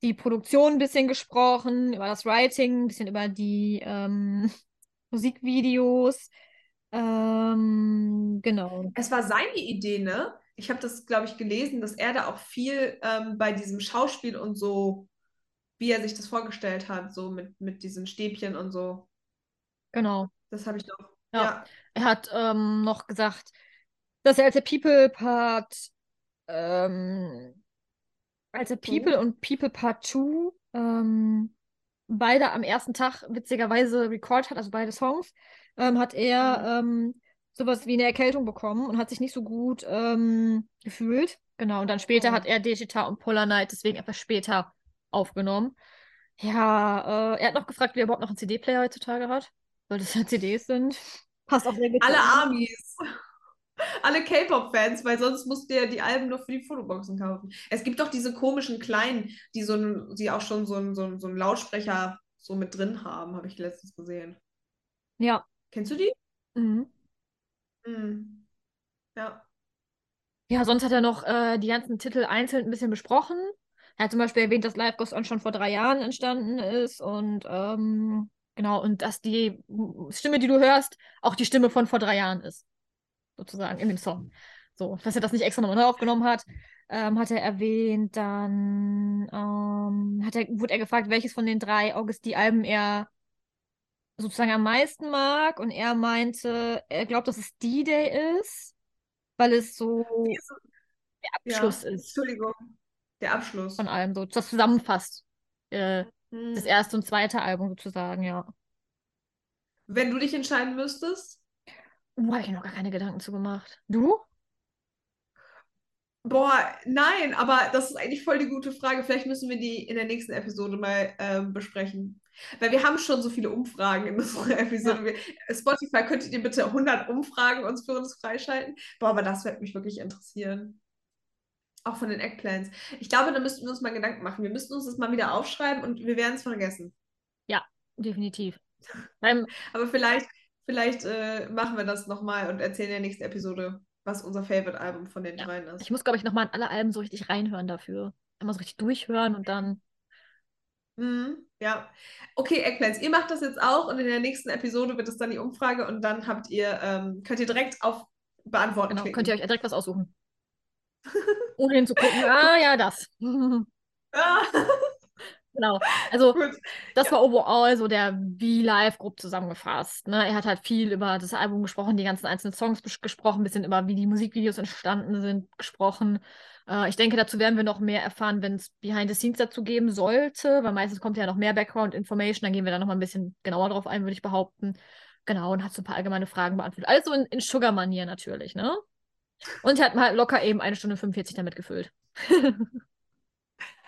die Produktion ein bisschen gesprochen, über das Writing, ein bisschen über die ähm, Musikvideos. Ähm, genau. Es war seine Idee, ne? Ich habe das, glaube ich, gelesen, dass er da auch viel ähm, bei diesem Schauspiel und so, wie er sich das vorgestellt hat, so mit, mit diesen Stäbchen und so. Genau. Das habe ich doch. Ja. Ja. Er hat ähm, noch gesagt, dass er als der People-Part, ähm, als der People und People Part 2 ähm, beide am ersten Tag witzigerweise record hat, also beide Songs, ähm, hat er ähm, sowas wie eine Erkältung bekommen und hat sich nicht so gut ähm, gefühlt. Genau, und dann später Oh. hat er Digita und Polar Night deswegen etwas später aufgenommen. Ja, äh, er hat noch gefragt, wie er überhaupt noch einen CD-Player heutzutage hat, weil das ja CDs sind. Passt auch sehr gut. Alle. Armies. Alle K-Pop-Fans, weil sonst musst du ja die Alben nur für die Fotoboxen kaufen. Es gibt doch diese komischen kleinen, die so ein, die auch schon so einen so ein, so ein Lautsprecher so mit drin haben, habe ich letztens gesehen. Ja. Kennst du die? Mhm. Mhm. Ja. Ja, sonst hat er noch äh, die ganzen Titel einzeln ein bisschen besprochen. Er hat zum Beispiel erwähnt, dass Live Goes On schon vor drei Jahren entstanden ist und ähm, genau, und dass die Stimme, die du hörst, auch die Stimme von vor drei Jahren ist. Sozusagen in dem Song. So, dass er das nicht extra nochmal neu aufgenommen hat, ähm, hat er erwähnt. Dann ähm, hat er, wurde er gefragt, welches von den drei August die Alben er sozusagen am meisten mag. Und er meinte, er glaubt, dass es D-Day ist, weil es so der Abschluss ja. ist Entschuldigung. Der Abschluss. von allem, so das zusammenfasst. Äh, Mhm. das erste und zweite Album sozusagen, ja. Wenn du dich entscheiden müsstest? Uh, habe ich noch gar keine Gedanken zu gemacht. Du? Boah, nein, aber das ist eigentlich voll die gute Frage. Vielleicht müssen wir die in der nächsten Episode mal ähm, besprechen. Weil wir haben schon so viele Umfragen in unserer Episode. Wir, Spotify, könntet ihr bitte 100 Umfragen uns für uns freischalten? Boah, aber das wird mich wirklich interessieren. Auch von den Eggplants. Ich glaube, da müssten wir uns mal Gedanken machen. Wir müssten uns das mal wieder aufschreiben und wir werden es vergessen. Definitiv. Beim, Aber vielleicht, vielleicht äh, machen wir das nochmal und erzählen in der nächsten Episode, was unser Favorite-Album von den Ja. dreien ist. ich muss, glaube ich, nochmal in alle Alben so richtig reinhören dafür. Immer so richtig durchhören und dann. Mhm, ja. Okay, Eggplants, ihr macht das jetzt auch und in der nächsten Episode wird es dann die Umfrage und dann habt ihr, ähm, könnt ihr direkt auf Beantworten Genau, klicken. könnt ihr euch direkt was aussuchen. Ohne hinzugucken. Ah, ja, das. Ah, Genau. Also, das war overall so der V-Live grob zusammengefasst. Ne? Er hat halt viel über das Album gesprochen, die ganzen einzelnen Songs gesprochen, ein bisschen über wie die Musikvideos entstanden sind, gesprochen. Äh, ich denke, dazu werden wir noch mehr erfahren, wenn es Behind the Scenes dazu geben sollte, weil meistens kommt ja noch mehr Background-Information, dann gehen wir da noch mal ein bisschen genauer drauf ein, würde ich behaupten. Genau, und hat so ein paar allgemeine Fragen beantwortet. Alles so in, in Sugar-Manier natürlich, ne? Und er hat mal locker eben eine Stunde 45 damit gefüllt.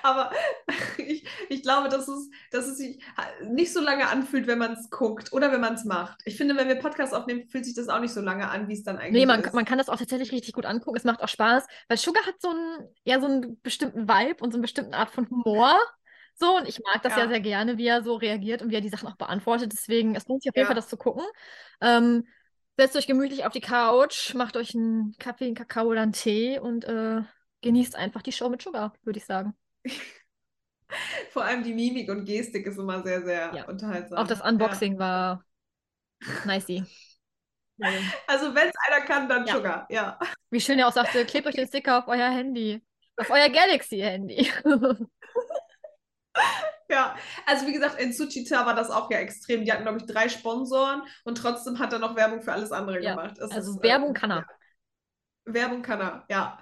Aber ich, ich glaube, dass es, dass es sich nicht so lange anfühlt, wenn man es guckt oder wenn man es macht. Ich finde, wenn wir Podcasts aufnehmen, fühlt sich das auch nicht so lange an, wie es dann eigentlich Nee, man, ist. man kann das auch tatsächlich richtig gut angucken. Es macht auch Spaß, weil Sugar hat so einen, ja, so einen bestimmten Vibe und so eine bestimmte Art von Humor. So, und ich mag das ja, Ja. sehr gerne, wie er so reagiert und wie er die Sachen auch beantwortet. Deswegen, es lohnt sich auf jeden Ja. Fall, das zu gucken. Ähm, setzt euch gemütlich auf die Couch, macht euch einen Kaffee, einen Kakao oder einen Tee und äh, genießt einfach die Show mit Sugar, würde ich sagen. Vor allem die Mimik und Gestik ist immer sehr, sehr Ja. unterhaltsam. Auch das Unboxing war nicey. Ja. Also, wenn es einer kann, dann Ja. Sugar, ja. Wie schön er auch sagte, klebt euch den Sticker auf euer Handy. Auf euer Galaxy-Handy. Ja, also wie gesagt, in Suchita war das auch ja extrem. Die hatten, glaube ich, drei Sponsoren und trotzdem hat er noch Werbung für alles andere Ja, gemacht. Es also ist, Werbung äh, kann er. Ja. Werbung kann er, ja.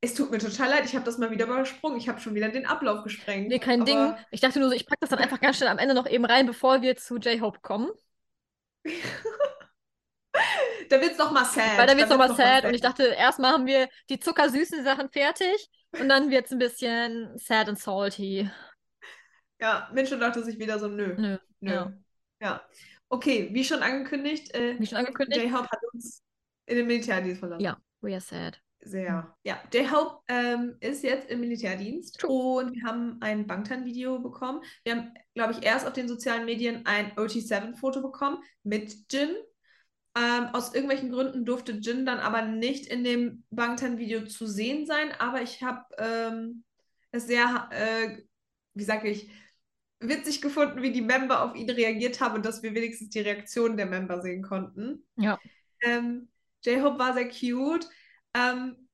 Es tut mir total leid, ich habe das mal wieder übersprungen. Ich habe schon wieder den Ablauf gesprengt. Nee, kein Ding. Ich dachte nur so, ich packe das dann einfach ganz schnell am Ende noch eben rein, bevor wir zu J-Hope kommen. Da wird es nochmal sad. Weil da wird es nochmal wird's noch sad. Und ich dachte, erstmal haben wir die zuckersüßen Sachen fertig und dann wird es ein bisschen sad and salty. Ja, Mensch dachte sich wieder so, nö. Nö. Nö. Ja. Ja. Okay, wie schon angekündigt, äh, Wie schon angekündigt. J-Hope hat uns in den Militärdienst verlassen. Ja, we are sad. Sehr. Ja, J-Hope ähm, ist jetzt im Militärdienst und wir haben ein Bangtan-Video bekommen. Wir haben, glaube ich, erst auf den sozialen Medien ein OT7-Foto bekommen mit Jin. Ähm, aus irgendwelchen Gründen durfte Jin dann aber nicht in dem Bangtan-Video zu sehen sein, aber ich habe ähm, es sehr, äh, wie sage ich, witzig gefunden, wie die Member auf ihn reagiert haben und dass wir wenigstens die Reaktion der Member sehen konnten. Ja. Ähm, J-Hope war sehr cute. Ähm,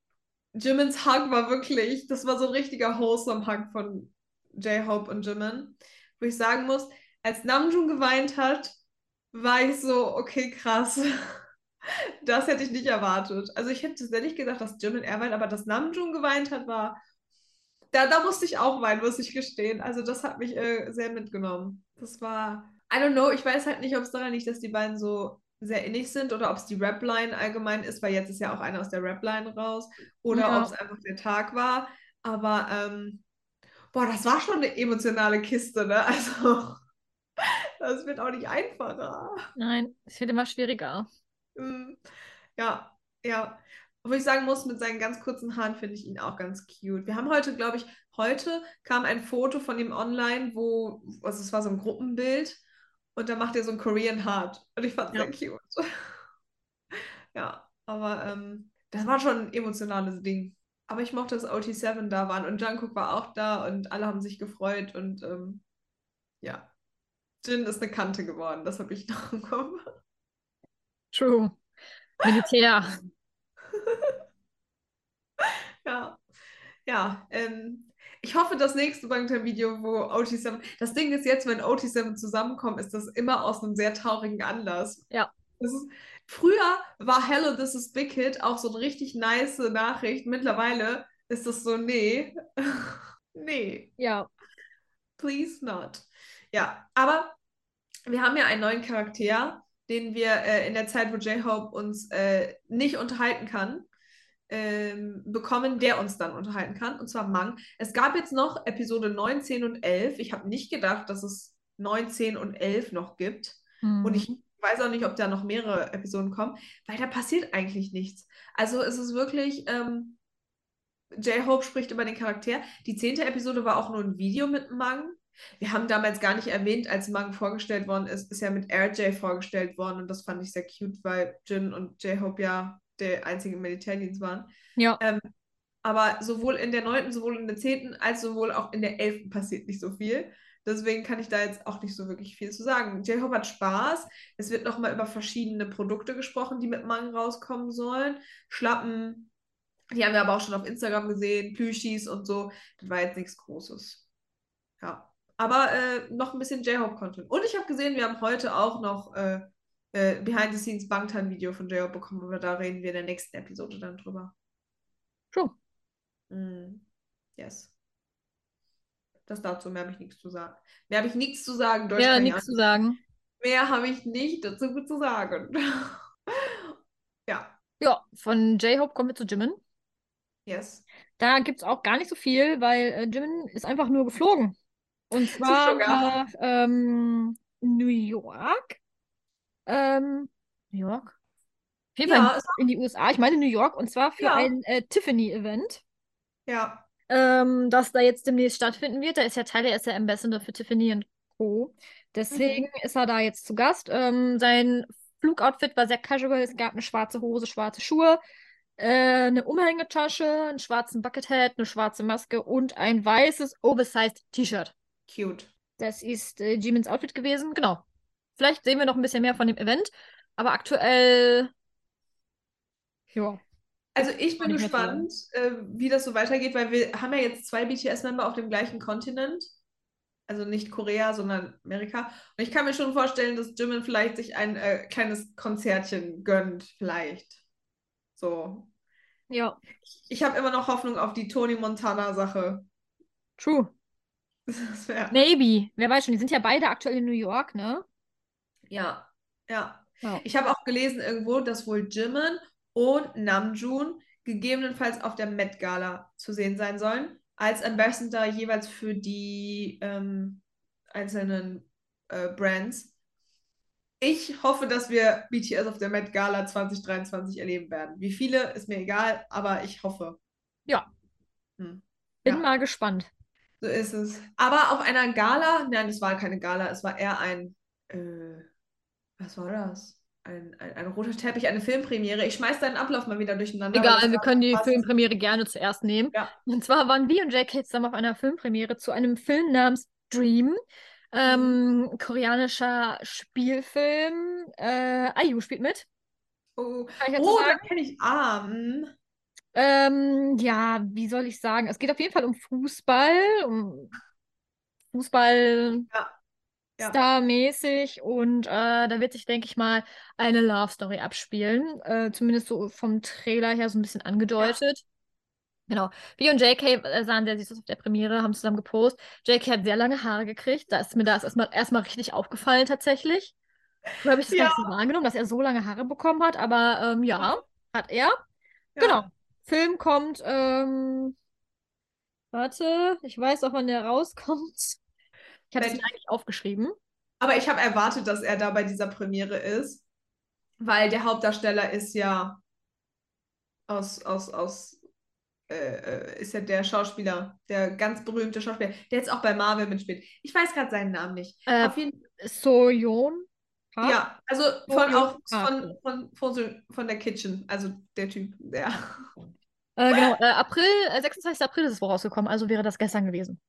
Jimins Hug war wirklich, das war so ein richtiger wholesome Hug von J-Hope und Jimin. Wo ich sagen muss, als Namjoon geweint hat, war ich so, okay, krass. Das hätte ich nicht erwartet. Also ich hätte tatsächlich gedacht, dass Jimin eher weint, aber dass Namjoon geweint hat, war, da, da musste ich auch weinen, muss ich gestehen. Also das hat mich äh, sehr mitgenommen. Das war, I don't know, ich weiß halt nicht, ob es daran liegt, dass die beiden so sehr innig sind oder ob es die Rap-Line allgemein ist, weil jetzt ist ja auch einer aus der Rap-Line raus oder Ja. ob es einfach der Tag war. Aber ähm, boah, das war schon eine emotionale Kiste, ne? Also das wird auch nicht einfacher. Nein, es wird immer schwieriger. Mm, Ja, ja. Obwohl ich sagen muss, mit seinen ganz kurzen Haaren finde ich ihn auch ganz cute. Wir haben heute, glaube ich, heute kam ein Foto von ihm online, wo, also es war so ein Gruppenbild Und dann macht er so ein Korean Heart. Und ich fand es Ja. sehr cute. ja, aber ähm, das war schon ein emotionales Ding. Aber ich mochte, dass OT7 da waren und Jungkook war auch da und alle haben sich gefreut und ähm, ja. Jin ist eine Kante geworden, das habe ich noch im Kopf. True. Militär. Ja, ja. Ähm, ich hoffe, das nächste Bangtan-Video, wo OT7. Das Ding ist jetzt, wenn OT7 zusammenkommen, ist das immer aus einem sehr traurigen Anlass. Ja. Ist, früher war Hello, This is Big Hit auch so eine richtig nice Nachricht. Mittlerweile ist das so, nee. nee, Ja. please not. Ja, aber wir haben ja einen neuen Charakter, den wir äh, in der Zeit, wo J-Hope uns äh, nicht unterhalten kann, ähm, bekommen, der uns dann unterhalten kann, und zwar Mang. Es gab jetzt noch Episode 9, 10 und 11. Ich habe nicht gedacht, dass es 9, 10 und 11 noch gibt. Mhm. Und ich weiß auch nicht, ob da noch mehrere Episoden kommen, weil da passiert eigentlich nichts. Also es ist wirklich, ähm, J-Hope spricht über den Charakter. Die zehnte Episode war auch nur ein Video mit Mang. Wir haben damals gar nicht erwähnt, als Mang vorgestellt worden ist, ist ja mit RJ vorgestellt worden und das fand ich sehr cute, weil Jin und J-Hope ja der einzige Militärdienst waren. Ja. Ähm, aber sowohl in der neunten, sowohl in der zehnten, als sowohl auch in der elften passiert nicht so viel. Deswegen kann ich da jetzt auch nicht so wirklich viel zu sagen. J-Hope hat Spaß. Es wird nochmal über verschiedene Produkte gesprochen, die mit Mang rauskommen sollen. Schlappen, die haben wir aber auch schon auf Instagram gesehen, Plüschis und so. Das war jetzt nichts Großes. Ja. Aber äh, noch ein bisschen J-Hope-Content. Und ich habe gesehen, wir haben heute auch noch äh, äh, Behind-the-Scenes Bangtan-Video von J-Hope bekommen, aber da reden wir in der nächsten Episode dann drüber. True. Mm. Yes. Das dazu, mehr habe ich nichts zu sagen. Mehr habe ich nichts zu sagen. Deutsch Ja, nichts zu sagen. Mehr habe ich nicht dazu zu sagen. ja, Ja, von J-Hope kommen wir zu Jimin. yes. Da gibt es auch gar nicht so viel, weil äh, Jimin ist einfach nur geflogen. Und zwar nach ähm, New York. Ähm, New York? Auf jeden Ja, in die USA. Ich meine New York. Und zwar für Ja. ein äh, Tiffany-Event, Ja, ähm, das da jetzt demnächst stattfinden wird. Da ist ja Tyler, er ist der Ambassador für Tiffany und Co. Deswegen ist er da jetzt zu Gast. Ähm, sein Flugoutfit war sehr casual. Es gab eine schwarze Hose, schwarze Schuhe, äh, eine Umhängetasche, einen schwarzen Buckethead, eine schwarze Maske und ein weißes Oversized T-Shirt. cute. Das ist äh, Jimins Outfit gewesen. Genau. Vielleicht sehen wir noch ein bisschen mehr von dem Event, aber aktuell. Ja. Also ich bin ich gespannt, äh, wie das so weitergeht, weil wir haben ja jetzt zwei BTS-Member auf dem gleichen Kontinent. Also nicht Korea, sondern Amerika. Und ich kann mir schon vorstellen, dass Jimin vielleicht sich ein äh, kleines Konzertchen gönnt, vielleicht. So. Ja. Ich habe immer noch Hoffnung auf die Tony Montana-Sache. True. Maybe. Wer weiß schon, die sind ja beide aktuell in New York, ne? Ja, ja. Ja. Ich habe auch gelesen irgendwo, dass wohl Jimin und Namjoon gegebenenfalls auf der Met Gala zu sehen sein sollen, als Ambassador jeweils für die ähm, einzelnen äh, Brands. Ich hoffe, dass wir BTS auf der Met Gala 2023 erleben werden. Wie viele, ist mir egal, aber ich hoffe. Ja. Hm. Bin Ja. mal gespannt. So ist es. Aber auf einer Gala, nein, es war keine Gala, es war eher ein, äh, was war das? Ein, ein, ein roter Teppich, eine Filmpremiere. Ich schmeiß deinen Ablauf mal wieder durcheinander. Egal, wir können die Filmpremiere gerne zuerst nehmen. Ja. Und zwar waren wir und JK zusammen auf einer Filmpremiere zu einem Film namens Dream. Ähm, koreanischer Spielfilm. Äh, IU spielt mit. Oh, oh da kenne ich Arm. Ähm, ja, wie soll ich sagen? Es geht auf jeden Fall um Fußball, um Fußball Ja. Ja. Star-mäßig und äh, da wird sich, denke ich mal, eine Love Story abspielen. Äh, zumindest so vom Trailer her so ein bisschen angedeutet. Genau. Wir und JK äh, sahen sehr süß aus auf der Premiere, haben zusammen gepostet. JK hat sehr lange Haare gekriegt. Da ist mir das erstmal erstmal richtig aufgefallen tatsächlich. Früher habe ich das gar nicht so wahrgenommen, dass er so lange Haare bekommen hat, aber ähm, ja, hat er. Ja. Genau. Film kommt, ähm, warte, ich weiß auch, wann der rauskommt. Ich hatte es mir eigentlich aufgeschrieben. Aber ich habe erwartet, dass er da bei dieser Premiere ist, weil der Hauptdarsteller ist ja aus, aus, aus, äh, äh, ist ja der Schauspieler, der ganz berühmte Schauspieler, der jetzt auch bei Marvel mitspielt. Ich weiß gerade seinen Namen nicht. Äh, Auf jeden Soyeon Park? Ja, also von, auch von, von, von, von der Kitchen, also der Typ, der. Äh, genau, äh, April, äh, 26. April ist es wohl rausgekommen, also wäre das gestern gewesen.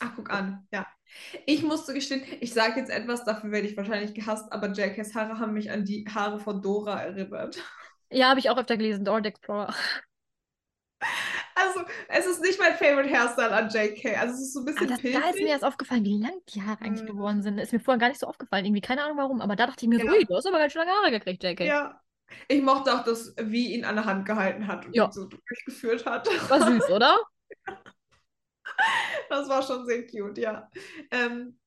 Ach, guck an, ja. Ich musste gestehen, ich sage jetzt etwas, dafür werde ich wahrscheinlich gehasst, aber JKs Haare haben mich an die Haare von Dora erinnert. Ja, habe ich auch öfter gelesen, Dora the Explorer. Also, es ist nicht mein Favorite Hairstyle an JK. Also, es ist so ein bisschen das, da ist mir erst aufgefallen, wie lang die Haare eigentlich Mhm. geworden sind. Ist mir vorher gar nicht so aufgefallen. Irgendwie keine Ahnung warum, aber da dachte ich mir so, Ja. ui, du hast aber ganz schön lange Haare gekriegt, JK. Ja. Ich mochte auch, dass wie ihn an der Hand gehalten hat und Ja. so durchgeführt hat. War süß, oder? Das war schon sehr cute, ja. Ähm,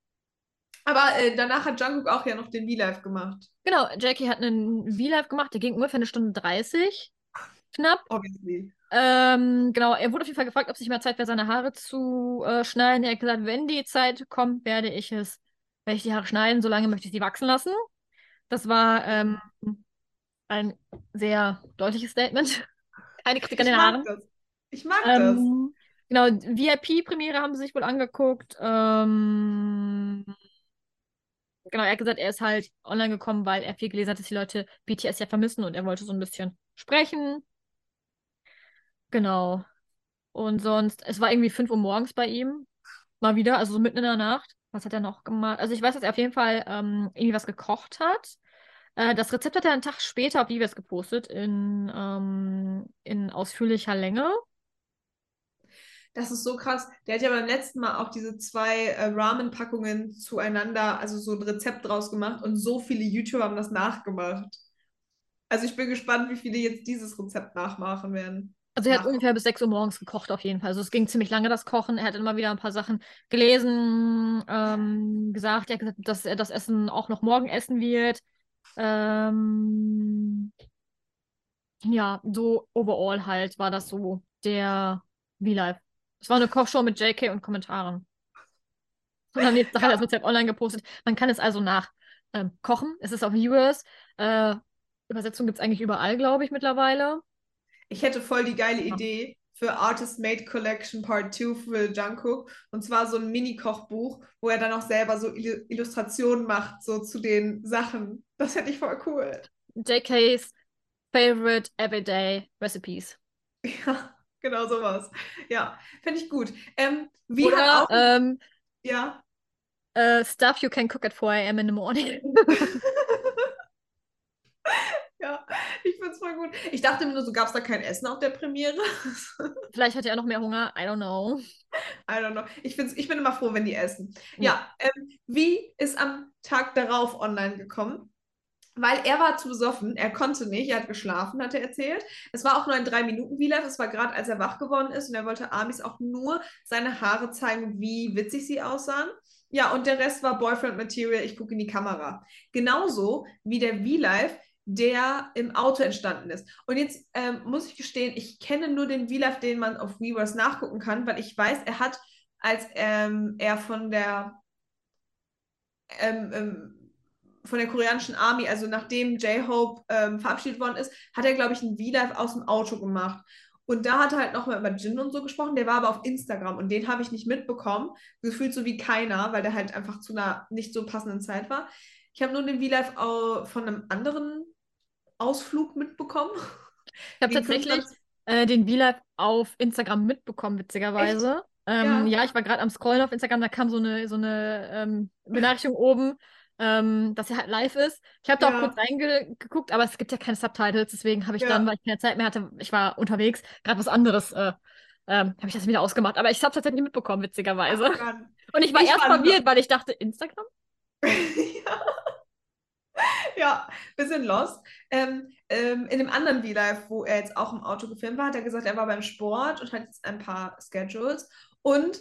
aber äh, danach hat Jungkook auch ja noch den V-Live gemacht. Genau, JK hat einen V-Live gemacht, der ging ungefähr eine Stunde 30. Knapp. Obviously. Ähm, genau, er wurde auf jeden Fall gefragt, ob sich mal Zeit wäre, seine Haare zu äh, schneiden. Er hat gesagt, wenn die Zeit kommt, werde ich es, werde ich die Haare schneiden, solange möchte ich sie wachsen lassen. Das war ähm, ein sehr deutliches Statement. Keine Kritik an den Haaren. das. Ich mag das. Genau, VIP-Premiere haben sie sich wohl angeguckt. Ähm, genau, er hat gesagt, er ist halt online gekommen, weil er viel gelesen hat, dass die Leute BTS ja vermissen und er wollte so ein bisschen sprechen. Genau. Und sonst, es war irgendwie 5 Uhr morgens bei ihm. Mal wieder, also so mitten in der Nacht. Was hat er noch gemacht? Also ich weiß, dass er auf jeden Fall ähm, irgendwie was gekocht hat. Äh, das Rezept hat er einen Tag später auf Vives gepostet in, ähm, in ausführlicher Länge. Das ist so krass. Der hat ja beim letzten Mal auch diese zwei äh, Ramen-Packungen zueinander, also so ein Rezept draus gemacht und so viele YouTuber haben das nachgemacht. Also ich bin gespannt, wie viele jetzt dieses Rezept nachmachen werden. Also er hat ungefähr bis 6 Uhr morgens gekocht auf jeden Fall. Also es ging ziemlich lange, das Kochen. Er hat immer wieder ein paar Sachen gelesen, ähm, gesagt. Er hat gesagt, dass er das Essen auch noch morgen essen wird. Ähm, ja, so overall halt war das so der V-Live. Es war eine Kochshow mit JK und Kommentaren. Und am nächsten Tag hat er das Rezept online gepostet. Man kann es also nach ähm, kochen. Es ist auf Viewers. Äh, Übersetzung gibt es eigentlich überall, glaube ich, mittlerweile. Ich hätte voll die geile Ja. Idee für Artist Made Collection Part 2 für Jungkook. Und zwar so ein Mini-Kochbuch, wo er dann auch selber so Illu- Illustrationen macht, so zu den Sachen. Das hätte ich voll cool. JK's Favorite Everyday Recipes. Ja, genau sowas. Ja, finde ich gut. Ähm, wie Oder auch. ähm, ja. äh, Stuff you can cook at 4 a.m. in the morning. Ja, ich finde es voll gut. Ich dachte mir nur, so gab es da kein Essen auf der Premiere. Vielleicht hat er noch mehr Hunger. I don't know. I don't know. Ich, find's, ich bin immer froh, wenn die essen. Ja, ähm, wie ist am Tag darauf online gekommen? Weil er war zu besoffen, er konnte nicht, er hat geschlafen, hat er erzählt. Es war auch nur ein 3-Minuten-Vlog, das war gerade, als er wach geworden ist und er wollte Amis auch nur seine Haare zeigen, wie witzig sie aussahen. Ja, und der Rest war Boyfriend Material, ich gucke in die Kamera. Genauso wie der V-Live, der im Auto entstanden ist. Und jetzt ähm, muss ich gestehen, ich kenne nur den V-Live, den man auf Weverse nachgucken kann, weil ich weiß, er hat, als ähm, er von der ähm, ähm, von der koreanischen Army, also nachdem J-Hope ähm, verabschiedet worden ist, hat er, glaube ich, ein V-Live aus dem Auto gemacht. Und da hat er halt nochmal über Jin und so gesprochen. Der war aber auf Instagram und den habe ich nicht mitbekommen. Gefühlt so wie keiner, weil der halt einfach zu einer nicht so passenden Zeit war. Ich habe nur den V-Live von einem anderen Ausflug mitbekommen. Ich habe tatsächlich 25 äh, den V-Live auf Instagram mitbekommen, witzigerweise. Ähm, Ja. ja. ich war gerade am Scrollen auf Instagram, da kam so eine, so eine ähm, Benachrichtigung oben, ähm, dass er halt live ist. Ich habe da auch Ja. kurz reingeguckt, aber es gibt ja keine Subtitles, deswegen habe ich Ja. dann, weil ich keine Zeit mehr hatte, ich war unterwegs, gerade was anderes, äh, ähm, habe ich das wieder ausgemacht. Aber ich habe es tatsächlich mitbekommen, witzigerweise. Mann. Und ich war Ich erst verwirrt, weil ich dachte, Instagram? ja. ja, bisschen lost. Ähm, ähm, in dem anderen V-Live, wo er jetzt auch im Auto gefilmt war, hat er gesagt, er war beim Sport und hat jetzt ein paar Schedules. Und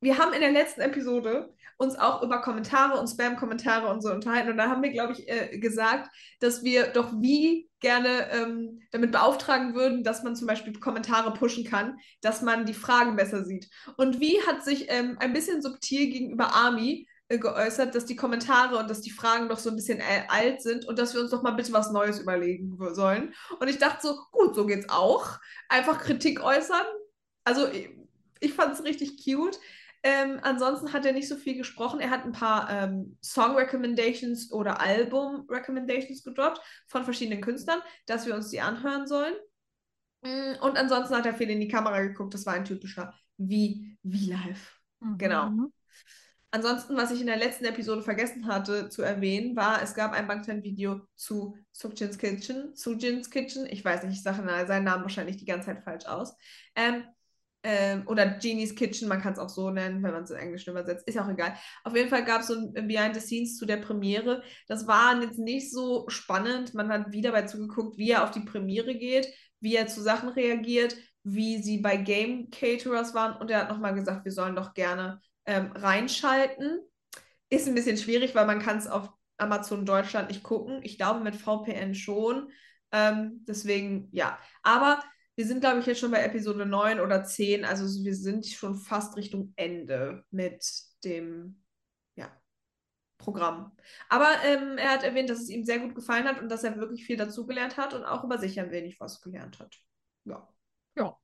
wir haben in der letzten Episode uns auch über Kommentare und Spam-Kommentare und so unterhalten. Und da haben wir, glaube ich, äh, gesagt, dass wir doch wie gerne ähm, damit beauftragen würden, dass man zum Beispiel Kommentare pushen kann, dass man die Fragen besser sieht. Und wie hat sich ähm, ein bisschen subtil gegenüber Army äh, geäußert, dass die Kommentare und dass die Fragen doch so ein bisschen äh, alt sind und dass wir uns doch mal bitte was Neues überlegen sollen. Und ich dachte so, gut, so geht's auch. Einfach Kritik äußern. Also ich, ich fand es richtig cute. Ähm, ansonsten hat er nicht so viel gesprochen. Er hat ein paar ähm, Song-Recommendations oder Album-Recommendations gedroppt von verschiedenen Künstlern, dass wir uns die anhören sollen. Mm, Und ansonsten hat er viel in die Kamera geguckt. Das war ein typischer wie, wie live. Genau. Mhm. Ansonsten, was ich in der letzten Episode vergessen hatte zu erwähnen, war, es gab ein Bangtan-Video zu Sukjins Kitchen, Sujins Kitchen. Ich weiß nicht, ich sage seinen Namen wahrscheinlich die ganze Zeit falsch aus. Ähm, ähm, oder Genie's Kitchen, man kann es auch so nennen, wenn man es in Englisch übersetzt. Ist auch egal. Auf jeden Fall gab es so ein Behind the Scenes zu der Premiere. Das war jetzt nicht so spannend. Man hat wieder bei zugeguckt, wie er auf die Premiere geht, wie er zu Sachen reagiert, wie sie bei Game Caterers waren. Und er hat nochmal gesagt, wir sollen doch gerne ähm, reinschalten. Ist ein bisschen schwierig, weil man kann es auf Amazon Deutschland nicht gucken. Ich glaube mit VPN schon. Ähm, deswegen, ja. Aber wir sind, glaube ich, jetzt schon bei Episode 9 oder 10. Also wir sind schon fast Richtung Ende mit dem ja, Programm. Aber ähm, er hat erwähnt, dass es ihm sehr gut gefallen hat und dass er wirklich viel dazugelernt hat und auch über sich ein wenig was gelernt hat. Ja. Ja.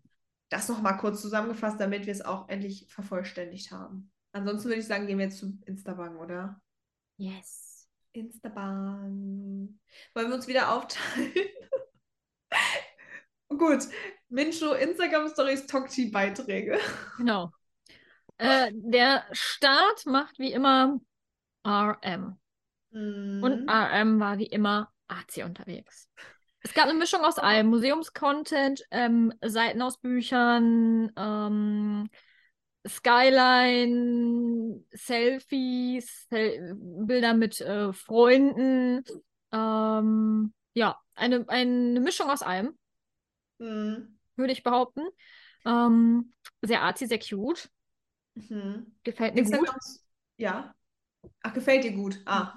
Das nochmal kurz zusammengefasst, damit wir es auch endlich vervollständigt haben. Ansonsten würde ich sagen, gehen wir jetzt zu Instabang, oder? Yes. Instabang. Wollen wir uns wieder aufteilen? Gut. Mincho, Instagram-Stories, Tokchi-Beiträge. Genau. Äh, der Start macht wie immer RM. Mhm. Und RM war wie immer AC unterwegs. Es gab eine Mischung aus allem. Museumscontent, ähm, Seiten aus Büchern, ähm, Skyline, Selfies, Sel Bilder mit äh, Freunden. Ähm, ja, eine, eine Mischung aus allem, Mhm. würde ich behaupten. Ähm, sehr artsy, sehr cute. Mhm. Gefällt mir gut. Instagram, ja. Ach, gefällt dir gut. Ah.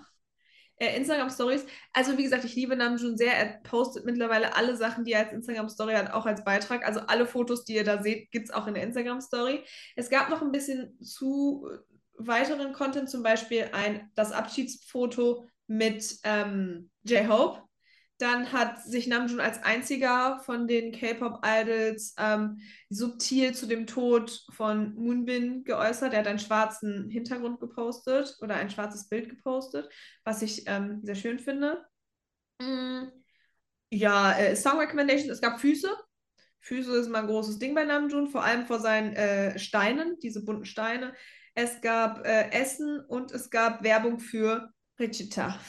Äh, Instagram Stories. Also wie gesagt, ich liebe Namjoon sehr. Er postet mittlerweile alle Sachen, die er als Instagram Story hat, auch als Beitrag. Also alle Fotos, die ihr da seht, gibt es auch in der Instagram Story. Es gab noch ein bisschen zu weiteren Content, zum Beispiel ein das Abschiedsfoto mit ähm, J-Hope. Dann hat sich Namjoon als einziger von den K-Pop-Idols ähm, subtil zu dem Tod von Moonbin geäußert. Er hat einen schwarzen Hintergrund gepostet oder ein schwarzes Bild gepostet, was ich ähm, sehr schön finde. Mm, Ja, äh, Song Recommendation, es gab Füße. Füße ist mal ein großes Ding bei Namjoon, vor allem vor seinen äh, Steinen, diese bunten Steine. Es gab äh, Essen und es gab Werbung für Richita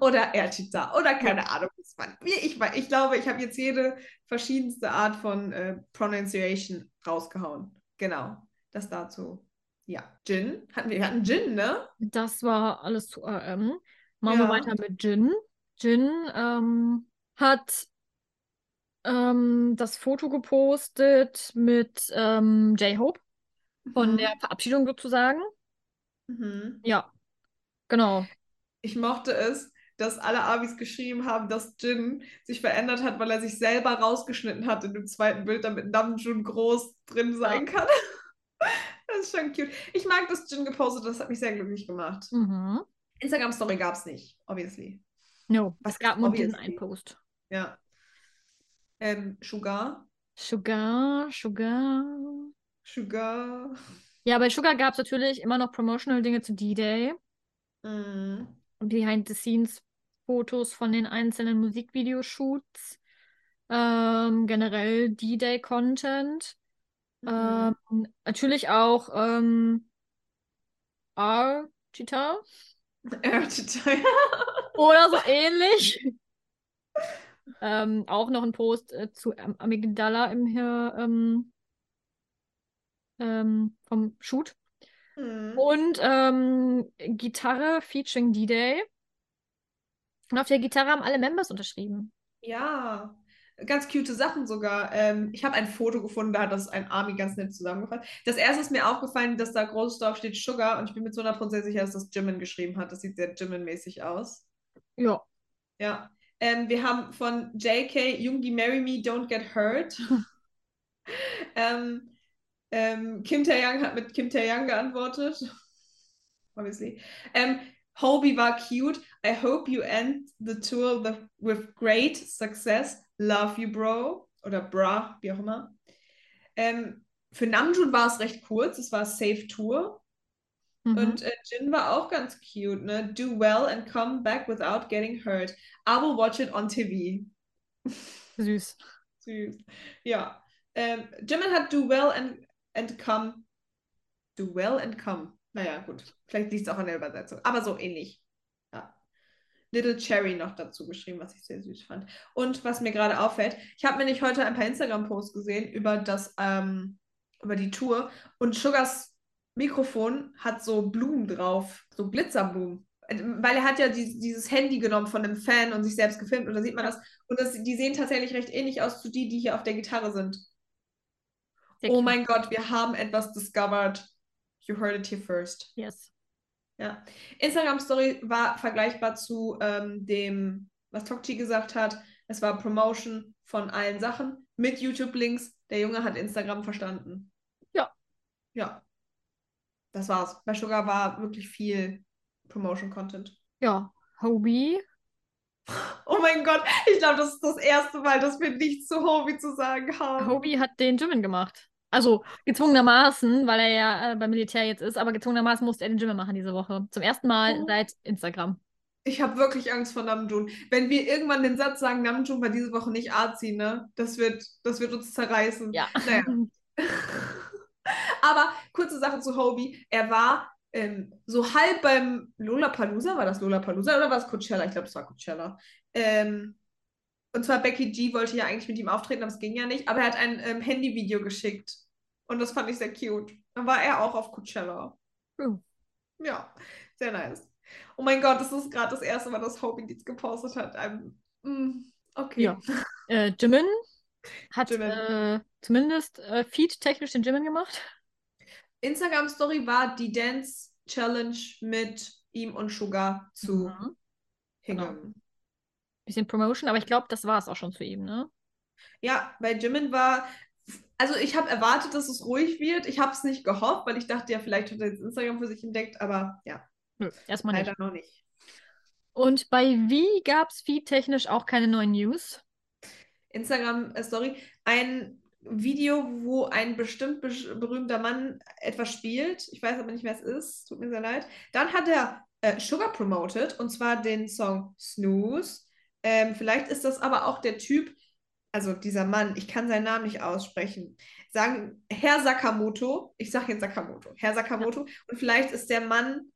oder Erchita oder keine Ahnung. was man- Ich, ich glaube, ich habe jetzt jede verschiedenste Art von äh, Pronunciation rausgehauen. Genau, das dazu. Ja, Jin. Hatten wir, wir hatten Jin, ne? Das war alles zu RM. Machen wir Ja. weiter mit Jin. Jin ähm, hat ähm, das Foto gepostet mit ähm, J-Hope von Mhm. der Verabschiedung sozusagen. Mhm. Ja, genau. Ich mochte es, dass alle Abis geschrieben haben, dass Jin sich verändert hat, weil er sich selber rausgeschnitten hat in dem zweiten Bild, damit Namjoon groß drin sein kann. Das ist schon cute. Ich mag das Jin gepostet, hat, das hat mich sehr glücklich gemacht. Mhm. Instagram-Story gab es nicht, obviously. No, Was es gab nur diesen einen Post. Ja. Ähm, Sugar. Sugar, Sugar. Sugar. Ja, bei Sugar gab es natürlich immer noch Promotional-Dinge zu D-Day. Mm. Behind-the-Scenes-Fotos von den einzelnen Musikvideoshoots. Ähm, generell D-Day-Content. Mhm. Ähm, natürlich auch ähm, R-Cheetah Ertitei. oder so ähnlich. ähm, auch noch ein Post äh, zu Am Amygdala im hier, ähm, ähm, vom Shoot. Mm. Und ähm, Gitarre featuring D-Day. Und auf der Gitarre haben alle Members unterschrieben. Ja, ganz cute Sachen sogar. Ähm, ich habe ein Foto gefunden, da hat das ein Army ganz nett zusammengefasst. Das erste ist mir aufgefallen, dass da groß drauf steht Sugar und ich bin so einer Prozent sicher, dass das Jimin geschrieben hat. Das sieht sehr Jimin-mäßig aus. Ja. Ja. Ähm, wir haben von JK, Jungi Marry Me, Don't Get Hurt. ähm, ähm, Kim Taeyang hat mit Kim Taeyang geantwortet. Obviously. Ähm, Hobie war cute. I hope you end the tour with, with great success. Love you, bro. Oder bra, wie auch immer. Ähm, für Namjoon war es recht kurz, es war Safe Tour. Mhm. Und äh, Jin war auch ganz cute, ne? Do well and come back without getting hurt. I will watch it on TV. Süß. Süß. Ja. Ähm, Jimin hat do well and, and come. Do well and come. Naja, gut. Vielleicht liegt es auch an der Übersetzung. Aber so ähnlich. Ja. Little Cherry noch dazu geschrieben, was ich sehr süß fand. Und was mir gerade auffällt, ich habe mir nicht heute ein paar Instagram-Posts gesehen über das, ähm, über die Tour und Sugars Mikrofon hat so Blumen drauf, so Glitzerblumen. Weil er hat ja die, dieses Handy genommen von einem Fan und sich selbst gefilmt und da sieht man das. Und das, die sehen tatsächlich recht ähnlich aus zu die, die hier auf der Gitarre sind. Oh mein Gott, wir haben etwas discovered. You heard it here first. Yes. Ja. Instagram-Story war vergleichbar zu ähm, dem, was Tokchi gesagt hat. Es war Promotion von allen Sachen mit YouTube-Links. Der Junge hat Instagram verstanden. Ja. Ja. Das war's. Bei Sugar war wirklich viel Promotion-Content. Ja. Hobie. Oh mein Gott, ich glaube, das ist das erste Mal, dass wir nichts zu Hobie zu sagen haben. Hobie hat den Jimin gemacht. Also gezwungenermaßen, weil er ja äh, beim Militär jetzt ist, aber gezwungenermaßen musste er den Jimin machen diese Woche. Zum ersten Mal Oh. seit Instagram. Ich habe wirklich Angst vor Namjoon. Wenn wir irgendwann den Satz sagen, Namjoon war diese Woche nicht Arzi, ne? Das wird, das wird uns zerreißen. Ja. Naja. Aber kurze Sache zu Hobie. Er war ähm, so halb beim Lollapalooza. War das Lollapalooza oder war es Coachella? Ich glaube, es war Coachella. Ähm, und zwar Becky G wollte ja eigentlich mit ihm auftreten, aber es ging ja nicht. Aber er hat ein ähm, Handyvideo geschickt. Und das fand ich sehr cute. Dann war er auch auf Coachella. Oh. Ja, sehr nice. Oh mein Gott, das ist gerade das erste Mal, dass Hobie nichts gepostet hat. Ähm, mm, okay. Ja. Äh, Jimin hat Jimin. Äh, zumindest äh, feed-technisch den Jimin gemacht. Instagram-Story war die Dance Challenge mit ihm und Sugar zu Mhm. Hingam. Bisschen Promotion, aber ich glaube, das war es auch schon für ihn, ne? Ja, bei Jimin war, also ich habe erwartet, dass es ruhig wird. Ich habe es nicht gehofft, weil ich dachte ja, vielleicht hat er jetzt Instagram für sich entdeckt, aber ja, Nö, erstmal nicht. leider noch nicht. Und bei Wie gab es feed-technisch auch keine neuen News. Instagram-Story, ein Video, wo ein bestimmt berühmter Mann etwas spielt. Ich weiß aber nicht, wer es ist. Tut mir sehr leid. Dann hat er äh, Sugar promoted und zwar den Song Snooze. Ähm, vielleicht ist das aber auch der Typ, also dieser Mann, ich kann seinen Namen nicht aussprechen. Sagen Herr Sakamoto, ich sage jetzt Sakamoto, Herr Sakamoto, und vielleicht ist der Mann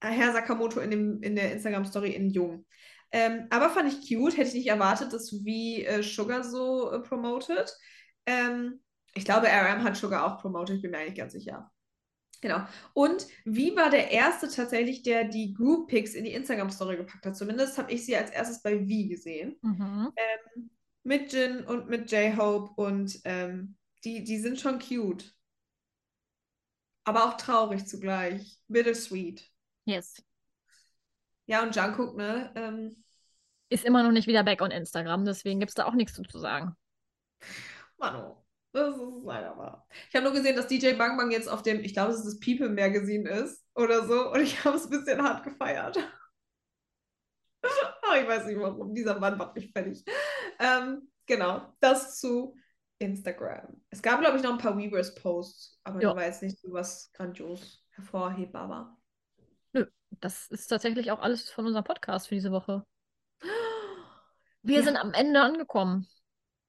äh, Herr Sakamoto in, dem, in der Instagram-Story in Jung. Ähm, aber fand ich cute, hätte ich nicht erwartet, dass wie äh, Sugar so äh, promotet. Ähm, ich glaube, RM hat Sugar auch promotet, ich bin mir eigentlich ganz sicher. Genau. Und wie war der erste tatsächlich, der die Group Pics in die Instagram-Story gepackt hat? Zumindest habe ich sie als erstes bei Wie gesehen. Mhm. Ähm, mit Jin und mit J-Hope und ähm, die, die sind schon cute. Aber auch traurig zugleich. Bittersweet. Yes. Ja, und Jungkook, ne? Ähm, Ist immer noch nicht wieder back on Instagram, deswegen gibt es da auch nichts zu, sagen. Mano, das ist leider wahr. Ich habe nur gesehen, dass DJ Bang Bang jetzt auf dem, ich glaube, es ist das People Magazine ist oder so. Und ich habe es ein bisschen hart gefeiert. Aber ich weiß nicht warum. Dieser Mann macht mich fertig. Ähm, genau, das zu Instagram. Es gab, glaube ich, noch ein paar Weavers-Posts, aber Ja. da war jetzt nicht so was grandios hervorhebbar war. Das ist tatsächlich auch alles von unserem Podcast für diese Woche. Wir Ja. sind am Ende angekommen.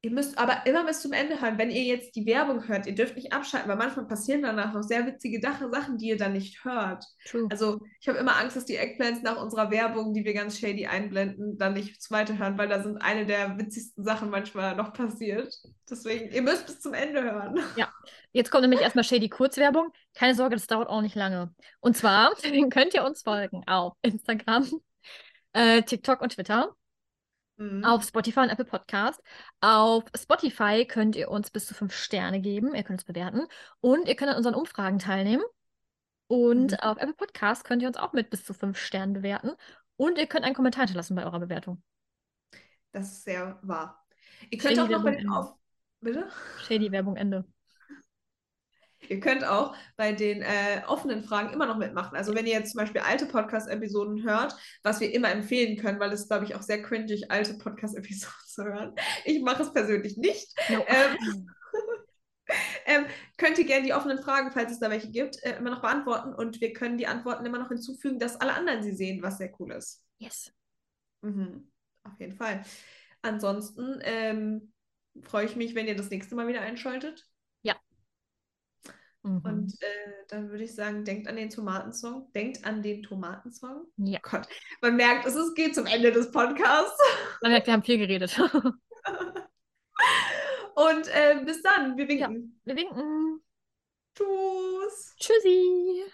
Ihr müsst aber immer bis zum Ende hören. Wenn ihr jetzt die Werbung hört, ihr dürft nicht abschalten, weil manchmal passieren danach noch sehr witzige Sachen, die ihr dann nicht hört. True. Also ich habe immer Angst, dass die Eggplants nach unserer Werbung, die wir ganz shady einblenden, dann nicht weiterhören, weil da sind eine der witzigsten Sachen manchmal noch passiert. Deswegen, ihr müsst bis zum Ende hören. Jetzt kommt nämlich erstmal Shady Kurzwerbung. Keine Sorge, das dauert auch nicht lange. Und zwar könnt ihr uns folgen auf Instagram, äh, TikTok und Twitter, Mhm. auf Spotify und Apple Podcast. Auf Spotify könnt ihr uns bis zu fünf Sterne geben. Ihr könnt uns bewerten. Und ihr könnt an unseren Umfragen teilnehmen. Und Mhm. auf Apple Podcast könnt ihr uns auch mit bis zu fünf Sternen bewerten. Und ihr könnt einen Kommentar hinterlassen bei eurer Bewertung. Das ist sehr wahr. Ihr könnt Shady auch noch bei Werbung den Ende. auf. Bitte? Shady Werbung Ende. Ihr könnt auch bei den äh, offenen Fragen immer noch mitmachen. Also wenn ihr jetzt zum Beispiel alte Podcast-Episoden hört, was wir immer empfehlen können, weil es, glaube ich, auch sehr cringig, alte Podcast-Episoden zu hören. Ich mache es persönlich nicht. No. Ähm, ähm, könnt ihr gerne die offenen Fragen, falls es da welche gibt, äh, immer noch beantworten und wir können die Antworten immer noch hinzufügen, dass alle anderen sie sehen, was sehr cool ist. Yes. Mhm. Auf jeden Fall. Ansonsten ähm, freue ich mich, wenn ihr das nächste Mal wieder einschaltet. Mhm. Und äh, dann würde ich sagen, denkt an den Tomatensong. Denkt an den Tomatensong. Ja. Gott, man merkt, es ist, geht zum Ende des Podcasts. Man merkt, wir haben viel geredet. Und äh, bis dann. Wir winken. Wir winken. Tschüss. Tschüssi.